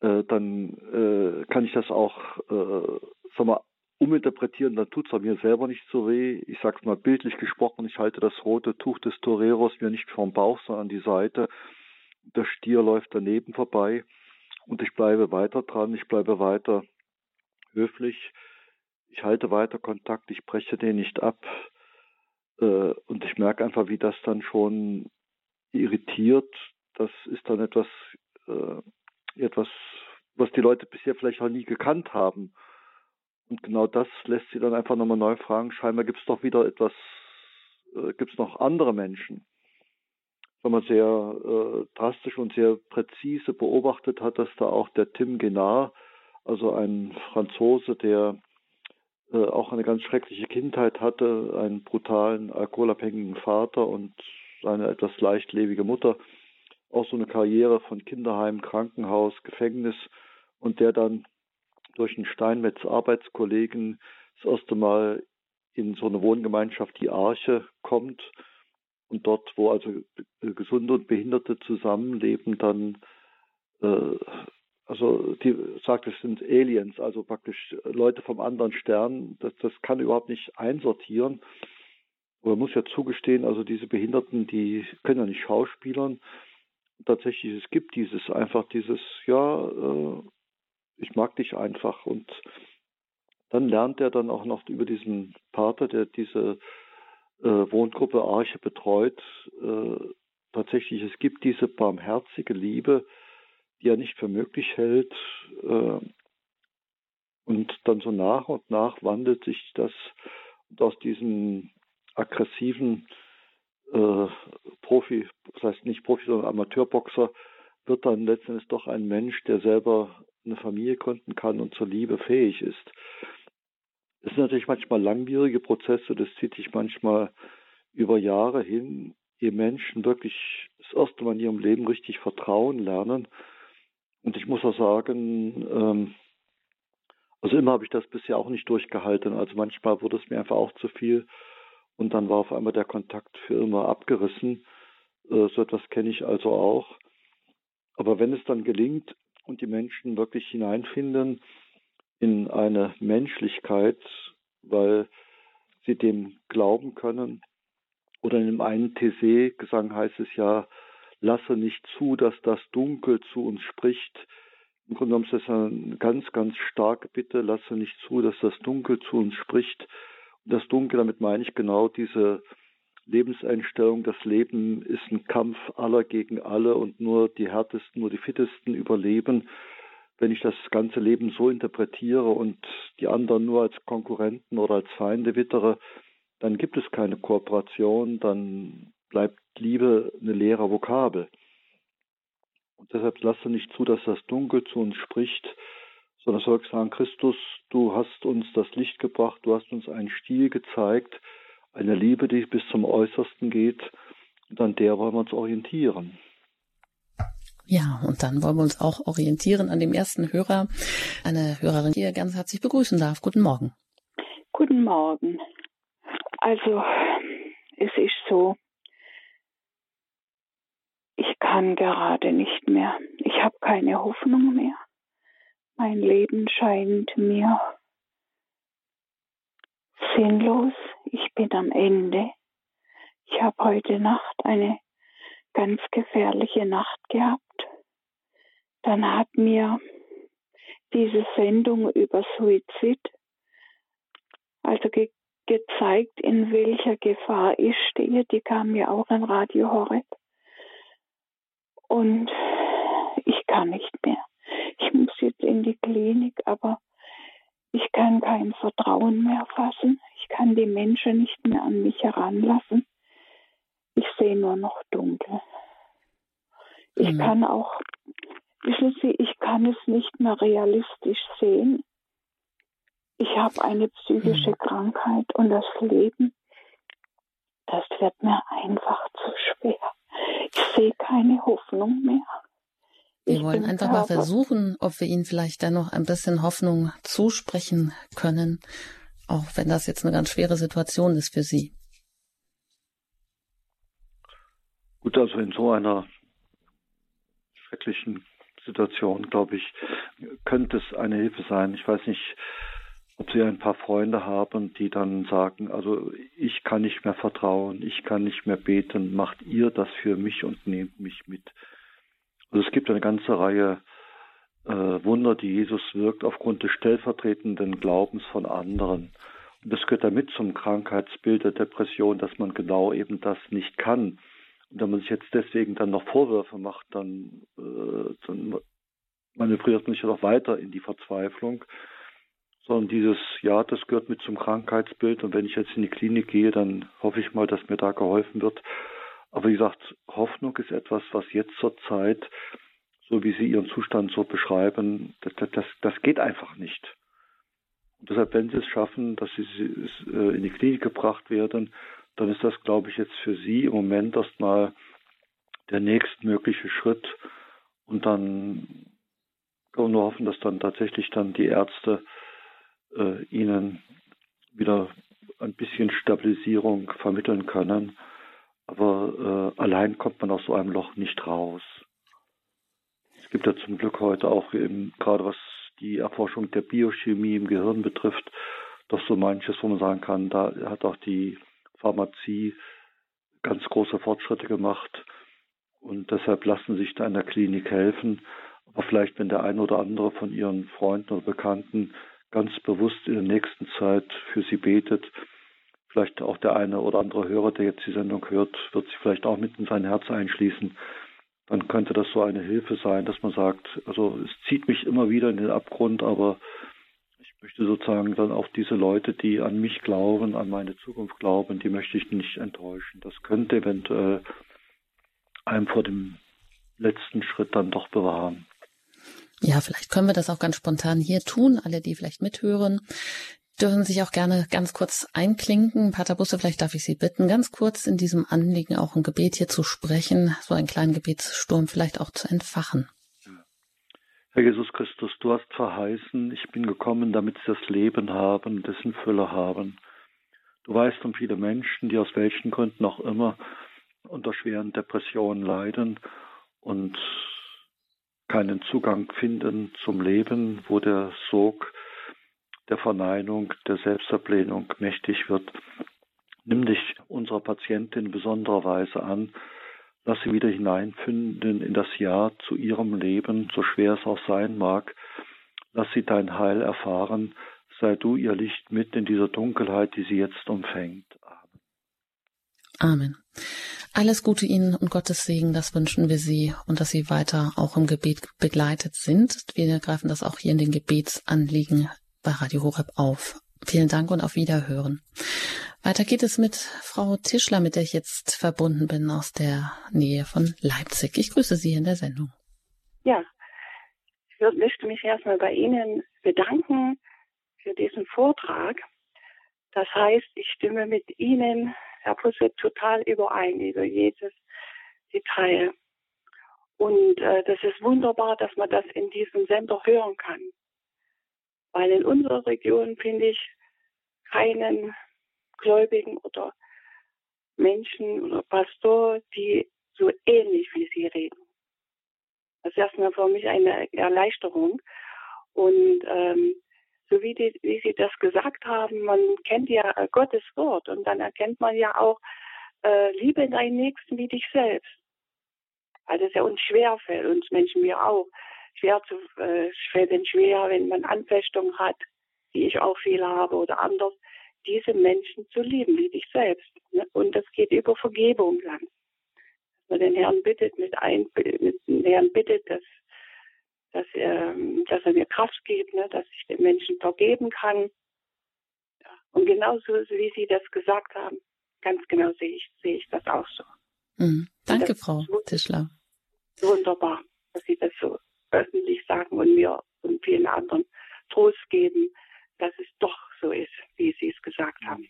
äh, dann äh, kann ich das auch, äh, sag mal, uminterpretieren, dann tut es mir selber nicht so weh. Ich sag's mal bildlich gesprochen, ich halte das rote Tuch des Toreros mir nicht vom Bauch, sondern an die Seite. Der Stier läuft daneben vorbei und ich bleibe weiter dran, ich bleibe weiter höflich, ich halte weiter Kontakt, ich breche den nicht ab. Äh, und ich merke einfach, wie das dann schon irritiert. Das ist dann etwas, äh, etwas, was die Leute bisher vielleicht auch nie gekannt haben. Und genau das lässt sie dann einfach nochmal neu fragen. Scheinbar gibt es doch wieder etwas, äh, gibt es noch andere Menschen. Wenn man sehr äh, drastisch und sehr präzise beobachtet hat, dass da auch der Tim Guénard, also ein Franzose, der äh, auch eine ganz schreckliche Kindheit hatte, einen brutalen, alkoholabhängigen Vater und seine etwas leichtlebige Mutter, auch so eine Karriere von Kinderheim, Krankenhaus, Gefängnis und der dann durch einen Steinmetz Arbeitskollegen das erste Mal in so eine Wohngemeinschaft, die Arche, kommt und dort, wo also Gesunde und Behinderte zusammenleben, dann äh, also die sagt, es sind Aliens, also praktisch Leute vom anderen Stern. Das, das kann überhaupt nicht einsortieren. man muss ja zugestehen, also diese Behinderten, die können ja nicht schauspielern. Tatsächlich, es gibt dieses einfach dieses, ja, äh, ich mag dich einfach. Und dann lernt er dann auch noch über diesen Pater, der diese äh, Wohngruppe Arche betreut, äh, tatsächlich, es gibt diese barmherzige Liebe, die er nicht für möglich hält. Äh, und dann so nach und nach wandelt sich das aus diesem aggressiven äh, Profi, das heißt nicht Profi, sondern Amateurboxer, wird dann letztendlich doch ein Mensch, der selber eine Familie gründen kann und zur Liebe fähig ist. Es sind natürlich manchmal langwierige Prozesse, das zieht sich manchmal über Jahre hin, ehe Menschen wirklich das erste Mal in ihrem Leben richtig vertrauen lernen und ich muss auch sagen, ähm, also immer habe ich das bisher auch nicht durchgehalten. Also manchmal wurde es mir einfach auch zu viel und dann war auf einmal der Kontakt für immer abgerissen. Äh, so etwas kenne ich also auch. Aber wenn es dann gelingt und die Menschen wirklich hineinfinden in eine Menschlichkeit, weil sie dem glauben können, oder in dem einen TC-Gesang heißt es ja, lasse nicht zu, dass das Dunkel zu uns spricht. Im Grunde genommen ist das eine ganz, ganz starke Bitte, lasse nicht zu, dass das Dunkel zu uns spricht. Und das Dunkel, damit meine ich genau diese Lebenseinstellung, das Leben ist ein Kampf aller gegen alle und nur die härtesten, nur die fittesten überleben. Wenn ich das ganze Leben so interpretiere und die anderen nur als Konkurrenten oder als Feinde wittere, dann gibt es keine Kooperation, dann bleibt Liebe eine leere Vokabel. Und deshalb lasse nicht zu, dass das Dunkel zu uns spricht, sondern soll sagen, Christus, du hast uns das Licht gebracht, du hast uns einen Stil gezeigt, eine Liebe, die bis zum Äußersten geht, und an der wollen wir uns orientieren. Ja, und dann wollen wir uns auch orientieren an dem ersten Hörer, eine Hörerin, die ihr ganz herzlich begrüßen darf. Guten Morgen. Guten Morgen. Also, es ist so, ich kann gerade nicht mehr. Ich habe keine Hoffnung mehr. Mein Leben scheint mir sinnlos. Ich bin am Ende. Ich habe heute Nacht eine ganz gefährliche Nacht gehabt. Dann hat mir diese Sendung über Suizid also ge gezeigt, in welcher Gefahr ich stehe. Die kam mir auch in Radio Horeb. Und ich kann nicht mehr. Ich muss jetzt in die Klinik, aber ich kann kein Vertrauen mehr fassen. Ich kann die Menschen nicht mehr an mich heranlassen. Ich sehe nur noch dunkel. Ich mhm. kann auch, wissen Sie, ich kann es nicht mehr realistisch sehen. Ich habe eine psychische mhm. Krankheit und das Leben, das wird mir einfach zu schwer. Ich sehe keine Hoffnung mehr. Wir wollen einfach mal versuchen, ob wir Ihnen vielleicht dann noch ein bisschen Hoffnung zusprechen können, auch wenn das jetzt eine ganz schwere Situation ist für Sie. Gut, also in so einer schrecklichen Situation, glaube ich, könnte es eine Hilfe sein. Ich weiß nicht, ob sie ein paar Freunde haben, die dann sagen, also ich kann nicht mehr vertrauen, ich kann nicht mehr beten, macht ihr das für mich und nehmt mich mit. Also es gibt eine ganze Reihe äh, Wunder, die Jesus wirkt aufgrund des stellvertretenden Glaubens von anderen. Und das gehört damit zum Krankheitsbild der Depression, dass man genau eben das nicht kann. Und wenn man sich jetzt deswegen dann noch Vorwürfe macht, dann, äh, dann manövriert man sich ja noch weiter in die Verzweiflung sondern dieses, ja, das gehört mit zum Krankheitsbild und wenn ich jetzt in die Klinik gehe, dann hoffe ich mal, dass mir da geholfen wird. Aber wie gesagt, Hoffnung ist etwas, was jetzt zur Zeit, so wie Sie Ihren Zustand so beschreiben, das, das, das geht einfach nicht. Und deshalb, wenn sie es schaffen, dass sie äh, in die Klinik gebracht werden, dann ist das, glaube ich, jetzt für sie im Moment erstmal der nächstmögliche Schritt. Und dann können wir nur hoffen, dass dann tatsächlich dann die Ärzte äh, ihnen wieder ein bisschen Stabilisierung vermitteln können. Aber äh, allein kommt man aus so einem Loch nicht raus. Es gibt ja zum Glück heute auch eben, gerade was die Erforschung der Biochemie im Gehirn betrifft, doch so manches, wo man sagen kann, da hat auch die Pharmazie ganz große Fortschritte gemacht. Und deshalb lassen sich da in der Klinik helfen. Aber vielleicht, wenn der eine oder andere von Ihren Freunden oder Bekannten ganz bewusst in der nächsten Zeit für Sie betet, vielleicht auch der eine oder andere Hörer, der jetzt die Sendung hört, wird sich vielleicht auch mit in sein Herz einschließen, dann könnte das so eine Hilfe sein, dass man sagt, also es zieht mich immer wieder in den Abgrund, aber ich möchte sozusagen dann auch diese Leute, die an mich glauben, an meine Zukunft glauben, die möchte ich nicht enttäuschen. Das könnte eventuell einem vor dem letzten Schritt dann doch bewahren. Ja, vielleicht können wir das auch ganz spontan hier tun. Alle, die vielleicht mithören, dürfen sich auch gerne ganz kurz einklinken. Pater Busse, vielleicht darf ich Sie bitten, ganz kurz in diesem Anliegen auch ein Gebet hier zu sprechen, so einen kleinen Gebetssturm vielleicht auch zu entfachen. Herr Jesus Christus, du hast verheißen, ich bin gekommen, damit sie das Leben haben, dessen Fülle haben. Du weißt um viele Menschen, die aus welchen Gründen auch immer unter schweren Depressionen leiden und keinen Zugang finden zum Leben, wo der Sog der Verneinung, der Selbstablehnung mächtig wird. Nimm dich unserer Patientin in besonderer Weise an. Lass sie wieder hineinfinden in das Ja zu ihrem Leben, so schwer es auch sein mag. Lass sie dein Heil erfahren. Sei du ihr Licht mit in dieser Dunkelheit, die sie jetzt umfängt. Amen. Amen. Alles Gute Ihnen und Gottes Segen, das wünschen wir Sie und dass Sie weiter auch im Gebet begleitet sind. Wir greifen das auch hier in den Gebetsanliegen bei Radio Horeb auf. Vielen Dank und auf Wiederhören. Weiter geht es mit Frau Tischler, mit der ich jetzt verbunden bin aus der Nähe von Leipzig. Ich grüße Sie in der Sendung. Ja, ich möchte mich erstmal bei Ihnen bedanken für diesen Vortrag. Das heißt, ich stimme mit Ihnen, Herr Pusse, total überein über jedes Detail. Und äh, das ist wunderbar, dass man das in diesem Sender hören kann. Weil in unserer Region finde ich keinen Gläubigen oder Menschen oder Pastor, die so ähnlich wie sie reden. Das ist erstmal für mich eine Erleichterung. Und ähm, so wie, die, wie Sie das gesagt haben, man kennt ja Gottes Wort und dann erkennt man ja auch, äh, liebe deinen Nächsten wie dich selbst. Weil das ja uns schwer fällt, uns Menschen mir auch schwer zu, äh, fällt es schwer, wenn man Anfechtungen hat, die ich auch viel habe oder anders, diese Menschen zu lieben, wie dich selbst. Ne? Und das geht über Vergebung dann. Dass man den Herrn bittet, mit, ein, mit dem Herrn bittet, dass, dass, er, dass er mir Kraft gibt, ne? dass ich den Menschen vergeben kann. Ja. Und genauso, wie Sie das gesagt haben, ganz genau sehe ich, sehe ich das auch so. Mhm. Danke, Frau Tischler. Wunderbar, dass Sie das so öffentlich sagen und mir und vielen anderen Trost geben, dass es doch so ist, wie Sie es gesagt haben.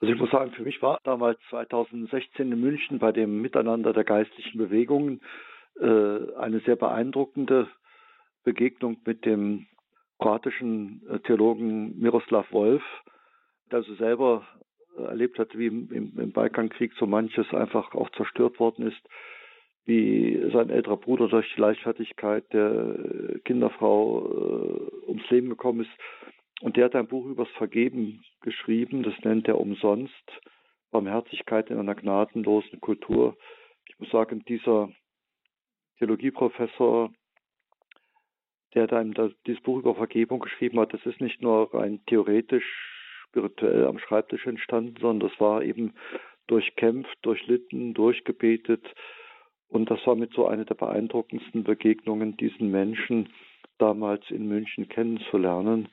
Also ich muss sagen, für mich war damals 2016 in München bei dem Miteinander der geistlichen Bewegungen eine sehr beeindruckende Begegnung mit dem kroatischen äh, Theologen Miroslav Wolf, der also selber äh, erlebt hat, wie im Balkankrieg so manches einfach auch zerstört worden ist wie sein älterer Bruder durch die Leichtfertigkeit der Kinderfrau äh, ums Leben gekommen ist. Und der hat ein Buch übers Vergeben geschrieben, das nennt er umsonst, Barmherzigkeit in einer gnadenlosen Kultur. Ich muss sagen, dieser Theologieprofessor, der dann dieses Buch über Vergebung geschrieben hat, das ist nicht nur rein theoretisch, spirituell am Schreibtisch entstanden, sondern das war eben durchkämpft, durchlitten, durchgebetet, und das war mit so einer der beeindruckendsten Begegnungen, diesen Menschen damals in München kennenzulernen.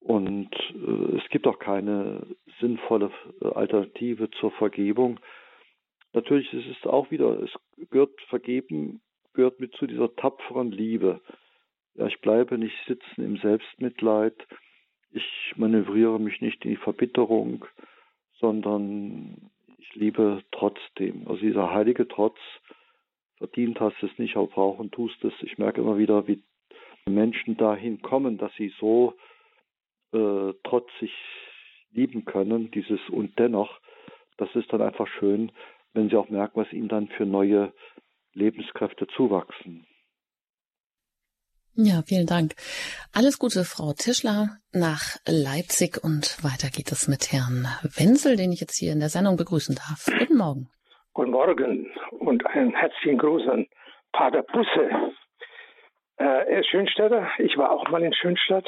Und äh, es gibt auch keine sinnvolle äh, Alternative zur Vergebung. Natürlich ist es auch wieder, es gehört Vergeben, gehört mit zu dieser tapferen Liebe. Ja, ich bleibe nicht sitzen im Selbstmitleid. Ich manövriere mich nicht in die Verbitterung, sondern ich liebe trotzdem. Also dieser heilige Trotz, verdient hast es nicht, aber brauchen tust es. Ich merke immer wieder, wie Menschen dahin kommen, dass sie so äh, trotzig lieben können, dieses und dennoch, das ist dann einfach schön, wenn sie auch merken, was ihnen dann für neue Lebenskräfte zuwachsen. Ja, vielen Dank. Alles Gute, Frau Tischler, nach Leipzig und weiter geht es mit Herrn Wenzel, den ich jetzt hier in der Sendung begrüßen darf. Guten Morgen. Guten Morgen und einen herzlichen Gruß an Pater Busse. Äh, er ist Schönstädter. Ich war auch mal in Schönstadt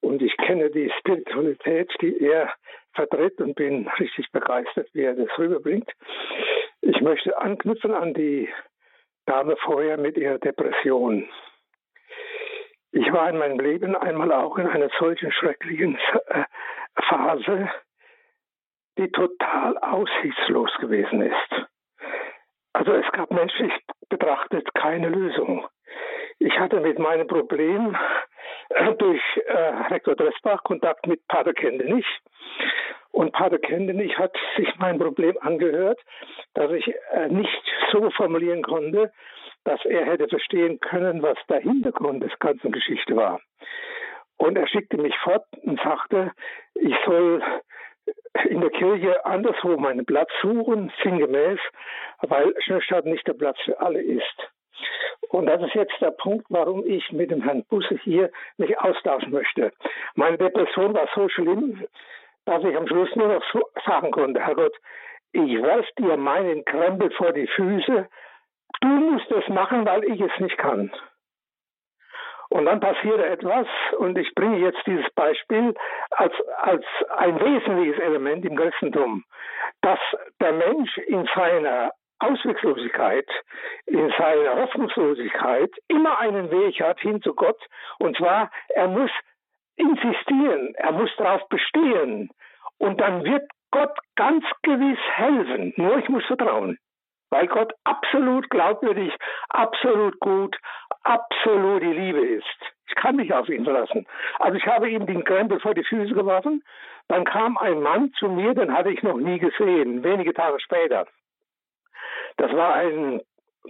und ich kenne die Spiritualität, die er vertritt und bin richtig begeistert, wie er das rüberbringt. Ich möchte anknüpfen an die Dame vorher mit ihrer Depression. Ich war in meinem Leben einmal auch in einer solchen schrecklichen äh, Phase, die total aussichtslos gewesen ist. Also es gab menschlich betrachtet keine Lösung. Ich hatte mit meinem Problem durch äh, Rektor Dressbach Kontakt mit Pater Kendenich. Und Pater Kendenich hat sich mein Problem angehört, dass ich äh, nicht so formulieren konnte, dass er hätte verstehen können, was der Hintergrund des ganzen Geschichte war. Und er schickte mich fort und sagte, ich soll in der Kirche anderswo meinen Platz suchen, sinngemäß, weil Schnellstadt nicht der Platz für alle ist. Und das ist jetzt der Punkt, warum ich mit dem Herrn Busse hier mich austauschen möchte. Meine Depression war so schlimm, dass ich am Schluss nur noch so sagen konnte, Herrgott, ich werf dir meinen Krempel vor die Füße, du musst es machen, weil ich es nicht kann. Und dann passiert etwas, und ich bringe jetzt dieses Beispiel als, als ein wesentliches Element im Christentum, dass der Mensch in seiner Ausweglosigkeit, in seiner Hoffnungslosigkeit immer einen Weg hat hin zu Gott. Und zwar, er muss insistieren, er muss darauf bestehen. Und dann wird Gott ganz gewiss helfen. Nur ich muss vertrauen weil Gott absolut glaubwürdig, absolut gut, absolut die Liebe ist. Ich kann mich auf ihn verlassen. Also ich habe ihm den Krempel vor die Füße geworfen. Dann kam ein Mann zu mir, den hatte ich noch nie gesehen, wenige Tage später. Das war ein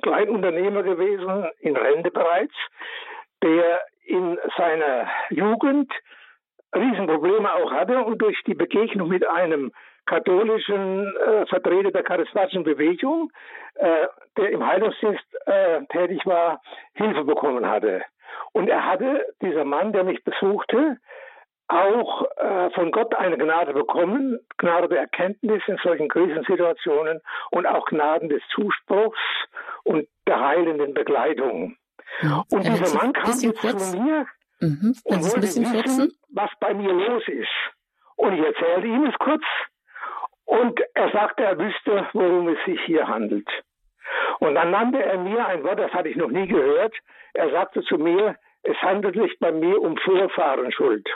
Kleinunternehmer gewesen, in Rente bereits, der in seiner Jugend Riesenprobleme auch hatte und durch die Begegnung mit einem katholischen äh, Vertreter der charismatischen Bewegung, äh, der im Heilungsdienst äh, tätig war, Hilfe bekommen hatte. Und er hatte, dieser Mann, der mich besuchte, auch äh, von Gott eine Gnade bekommen, Gnade der Erkenntnis in solchen Krisensituationen und auch Gnaden des Zuspruchs und der heilenden Begleitung. Ja, und dieser Mann kam jetzt kurz. zu mir Mhm. und Sie wollte wissen, kürzen? was bei mir los ist. Und ich erzählte ihm es kurz und er sagte, er wüsste, worum es sich hier handelt. Und dann nannte er mir ein Wort, das hatte ich noch nie gehört. Er sagte zu mir, es handelt sich bei mir um Vorfahrenschuld.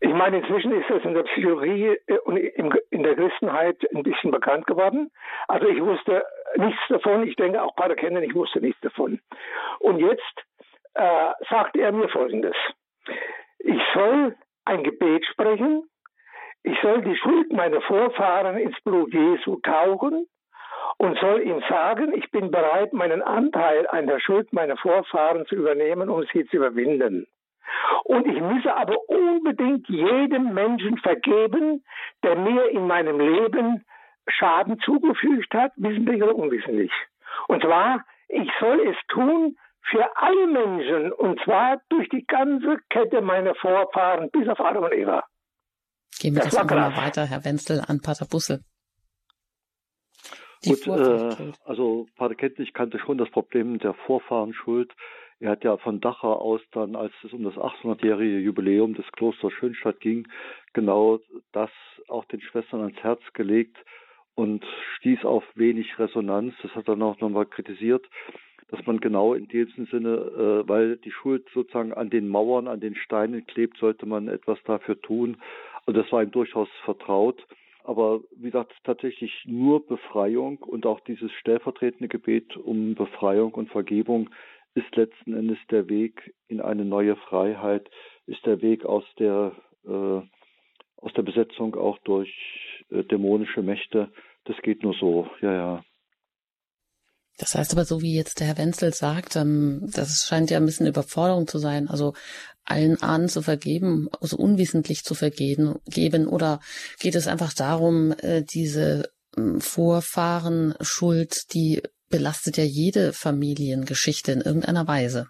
Ich meine, inzwischen ist das in der Psychologie äh, und in der Christenheit ein bisschen bekannt geworden. Also ich wusste nichts davon. Ich denke, auch Pater kennen, ich wusste nichts davon. Und jetzt äh, sagte er mir Folgendes. Ich soll ein Gebet sprechen, ich soll die Schuld meiner Vorfahren ins Blut Jesu tauchen und soll ihm sagen, ich bin bereit, meinen Anteil an der Schuld meiner Vorfahren zu übernehmen, um sie zu überwinden. Und ich müsse aber unbedingt jedem Menschen vergeben, der mir in meinem Leben Schaden zugefügt hat, wissentlich oder unwissentlich. Und zwar, ich soll es tun für alle Menschen, und zwar durch die ganze Kette meiner Vorfahren bis auf Adam und Eva. Gehen wir Das das, einfach mal weiter, Herr Wenzel, an Pater Busse. Die Gut, äh, also Pater Kenntlich kannte schon das Problem der Vorfahrenschuld. Er hat ja von Dachau aus dann, als es um das 800-jährige Jubiläum des Klosters Schönstadt ging, genau das auch den Schwestern ans Herz gelegt und stieß auf wenig Resonanz. Das hat er auch nochmal kritisiert, dass man genau in diesem Sinne, äh, weil die Schuld sozusagen an den Mauern, an den Steinen klebt, sollte man etwas dafür tun. Und das war ihm durchaus vertraut. Aber wie gesagt, tatsächlich nur Befreiung und auch dieses stellvertretende Gebet um Befreiung und Vergebung ist letzten Endes der Weg in eine neue Freiheit, ist der Weg aus der äh, aus der Besetzung auch durch äh, dämonische Mächte. Das geht nur so, ja, ja. Das heißt aber, so wie jetzt der Herr Wenzel sagt, ähm, das scheint ja ein bisschen Überforderung zu sein. Also allen Ahnen zu vergeben, also unwissentlich zu vergeben, geben, oder geht es einfach darum, äh, diese ähm, Vorfahrenschuld, die belastet ja jede Familiengeschichte in irgendeiner Weise.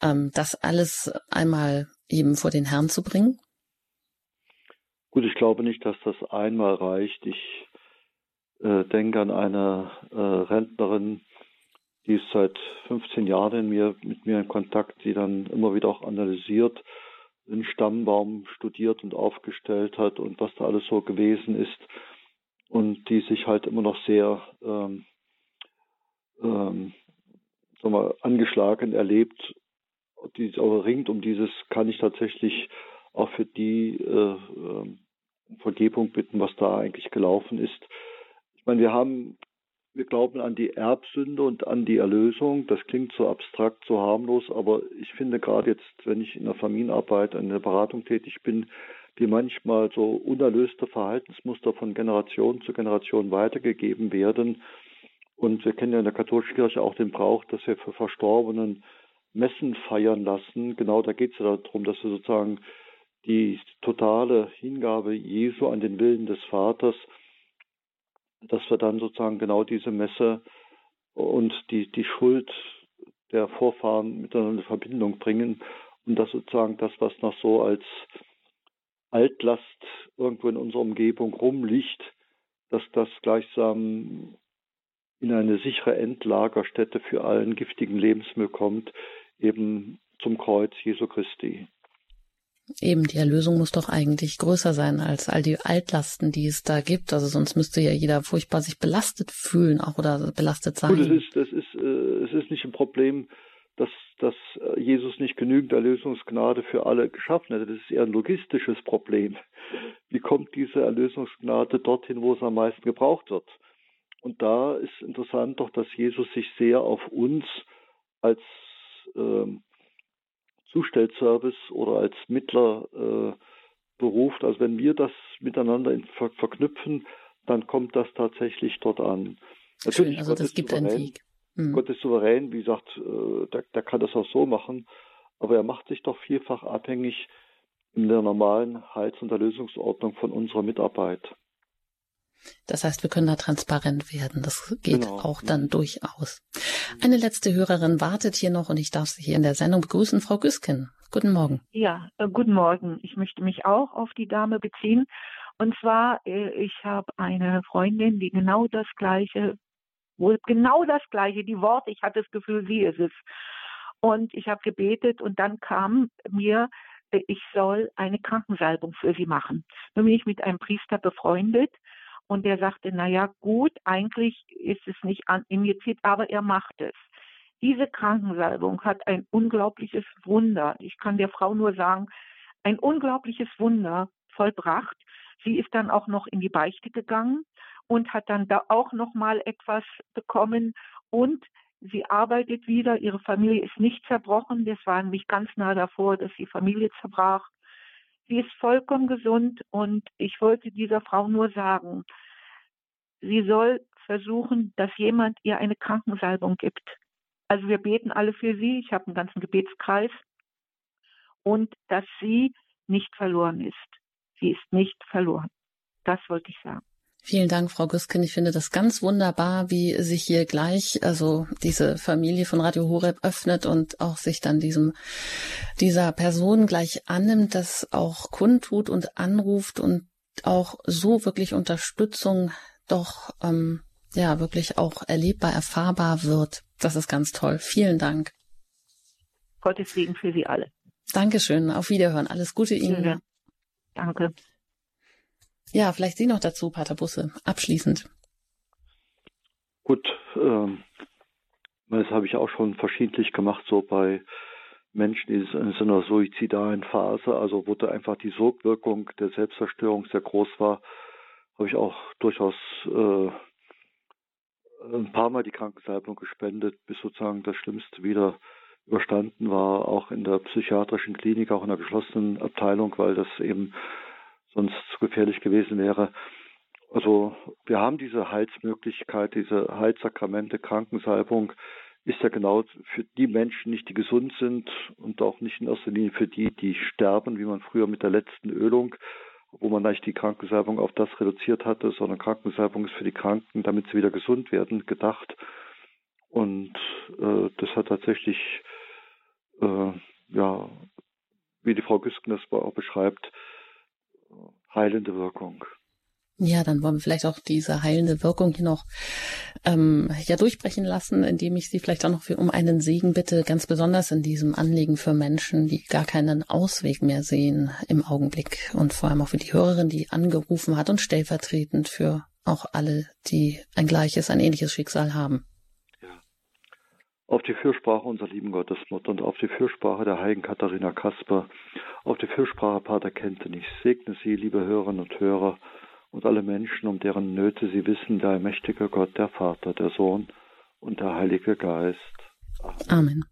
Ähm, das alles einmal eben vor den Herrn zu bringen? Gut, ich glaube nicht, dass das einmal reicht. Ich äh, denke an eine äh, Rentnerin, die ist seit 15 Jahren in mir, mit mir in Kontakt, die dann immer wieder auch analysiert, den Stammbaum studiert und aufgestellt hat und was da alles so gewesen ist und die sich halt immer noch sehr ähm, ähm, sagen wir, angeschlagen erlebt, die aber ringt um dieses, kann ich tatsächlich auch für die äh, äh, Vergebung bitten, was da eigentlich gelaufen ist. Ich meine, wir haben, wir glauben an die Erbsünde und an die Erlösung. Das klingt so abstrakt, so harmlos, aber ich finde gerade jetzt, wenn ich in der Familienarbeit, in der Beratung tätig bin, wie manchmal so unerlöste Verhaltensmuster von Generation zu Generation weitergegeben werden. Und wir kennen ja in der katholischen Kirche auch den Brauch, dass wir für Verstorbenen Messen feiern lassen. Genau da geht es ja darum, dass wir sozusagen die totale Hingabe Jesu an den Willen des Vaters, dass wir dann sozusagen genau diese Messe und die, die Schuld der Vorfahren miteinander in Verbindung bringen und dass sozusagen das, was noch so als Altlast irgendwo in unserer Umgebung rumliegt, dass das gleichsam in eine sichere Endlagerstätte für allen giftigen Lebensmüll kommt, eben zum Kreuz Jesu Christi. Eben, die Erlösung muss doch eigentlich größer sein als all die Altlasten, die es da gibt. Also sonst müsste ja jeder furchtbar sich belastet fühlen, auch oder belastet sein. Gut, es ist, das ist, äh, es ist nicht ein Problem, dass, dass Jesus nicht genügend Erlösungsgnade für alle geschaffen hätte. Das ist eher ein logistisches Problem. Wie kommt diese Erlösungsgnade dorthin, wo es am meisten gebraucht wird? Und da ist interessant doch, dass Jesus sich sehr auf uns als ähm, Zustellservice oder als Mittler äh, beruft. Also wenn wir das miteinander in, ver, verknüpfen, dann kommt das tatsächlich dort an. Natürlich, Schön, also Gott das gibt souverän. einen Weg. Hm. Gott ist souverän, wie gesagt, äh, der, der kann das auch so machen, aber er macht sich doch vielfach abhängig in der normalen Heils- und Erlösungsordnung von unserer Mitarbeit. Das heißt, wir können da transparent werden. Das geht genau. auch dann durchaus. Eine letzte Hörerin wartet hier noch und ich darf Sie hier in der Sendung begrüßen, Frau Güsken. Guten Morgen. Ja, äh, guten Morgen. Ich möchte mich auch auf die Dame beziehen. Und zwar, äh, ich habe eine Freundin, die genau das Gleiche, wohl genau das Gleiche, die Worte, ich hatte das Gefühl, sie ist es. Und ich habe gebetet und dann kam mir, äh, ich soll eine Krankensalbung für sie machen. Nun bin ich mit einem Priester befreundet und der sagte, na ja, gut, eigentlich ist es nicht injiziert, aber er macht es. Diese Krankensalbung hat ein unglaubliches Wunder. Ich kann der Frau nur sagen, ein unglaubliches Wunder vollbracht. Sie ist dann auch noch in die Beichte gegangen und hat dann da auch noch mal etwas bekommen und sie arbeitet wieder. Ihre Familie ist nicht zerbrochen. Das war nämlich ganz nah davor, dass die Familie zerbrach. Sie ist vollkommen gesund und ich wollte dieser Frau nur sagen, sie soll versuchen, dass jemand ihr eine Krankensalbung gibt. Also wir beten alle für sie. Ich habe einen ganzen Gebetskreis. Und dass sie nicht verloren ist. Sie ist nicht verloren. Das wollte ich sagen. Vielen Dank, Frau Güsken. Ich finde das ganz wunderbar, wie sich hier gleich, also diese Familie von Radio Horeb öffnet und auch sich dann diesem, dieser Person gleich annimmt, das auch kundtut und anruft und auch so wirklich Unterstützung doch, ähm, ja, wirklich auch erlebbar, erfahrbar wird. Das ist ganz toll. Vielen Dank. Gottes Segen für Sie alle. Dankeschön. Auf Wiederhören. Alles Gute Ihnen. Danke. Ja, vielleicht Sie noch dazu, Pater Busse, abschließend. Gut, ähm, das habe ich auch schon verschiedentlich gemacht, so bei Menschen in so einer suizidalen Phase, also wo da einfach die Sogwirkung der Selbstzerstörung sehr groß war, habe ich auch durchaus äh, ein paar Mal die Krankensalbung gespendet, bis sozusagen das Schlimmste wieder überstanden war, auch in der psychiatrischen Klinik, auch in der geschlossenen Abteilung, weil das eben sonst zu gefährlich gewesen wäre. Also wir haben diese Heilsmöglichkeit, diese Heilsakramente, Krankensalbung ist ja genau für die Menschen nicht, die gesund sind und auch nicht in erster Linie für die, die sterben, wie man früher mit der letzten Ölung, wo man eigentlich die Krankensalbung auf das reduziert hatte, sondern Krankensalbung ist für die Kranken, damit sie wieder gesund werden, gedacht. Und äh, das hat tatsächlich, äh, ja, wie die Frau Güsken das auch beschreibt, heilende Wirkung. Ja, dann wollen wir vielleicht auch diese heilende Wirkung hier noch ähm, ja durchbrechen lassen, indem ich Sie vielleicht auch noch um einen Segen bitte, ganz besonders in diesem Anliegen für Menschen, die gar keinen Ausweg mehr sehen im Augenblick und vor allem auch für die Hörerin, die angerufen hat und stellvertretend für auch alle, die ein gleiches, ein ähnliches Schicksal haben. Auf die Fürsprache unserer lieben Gottesmutter und auf die Fürsprache der heiligen Katharina Kasper, auf die Fürsprache Pater Kentenich, segne Sie, liebe Hörerinnen und Hörer, und alle Menschen, um deren Nöte sie wissen, der allmächtige Gott, der Vater, der Sohn und der Heilige Geist. Amen. Amen.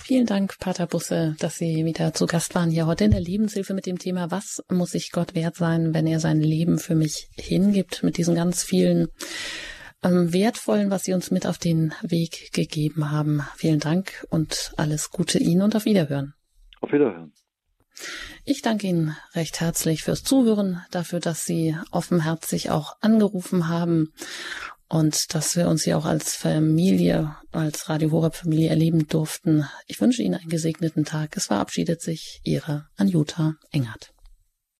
Vielen Dank, Pater Busse, dass Sie wieder zu Gast waren hier heute in der Lebenshilfe mit dem Thema, was muss ich Gott wert sein, wenn er sein Leben für mich hingibt, mit diesen ganz vielen ähm, wertvollen, was Sie uns mit auf den Weg gegeben haben. Vielen Dank und alles Gute Ihnen und auf Wiederhören. Auf Wiederhören. Ich danke Ihnen recht herzlich fürs Zuhören, dafür, dass Sie offenherzig auch angerufen haben und dass wir uns hier auch als Familie, als Radio Horeb Familie erleben durften. Ich wünsche Ihnen einen gesegneten Tag. Es verabschiedet sich Ihre Anjuta Engert.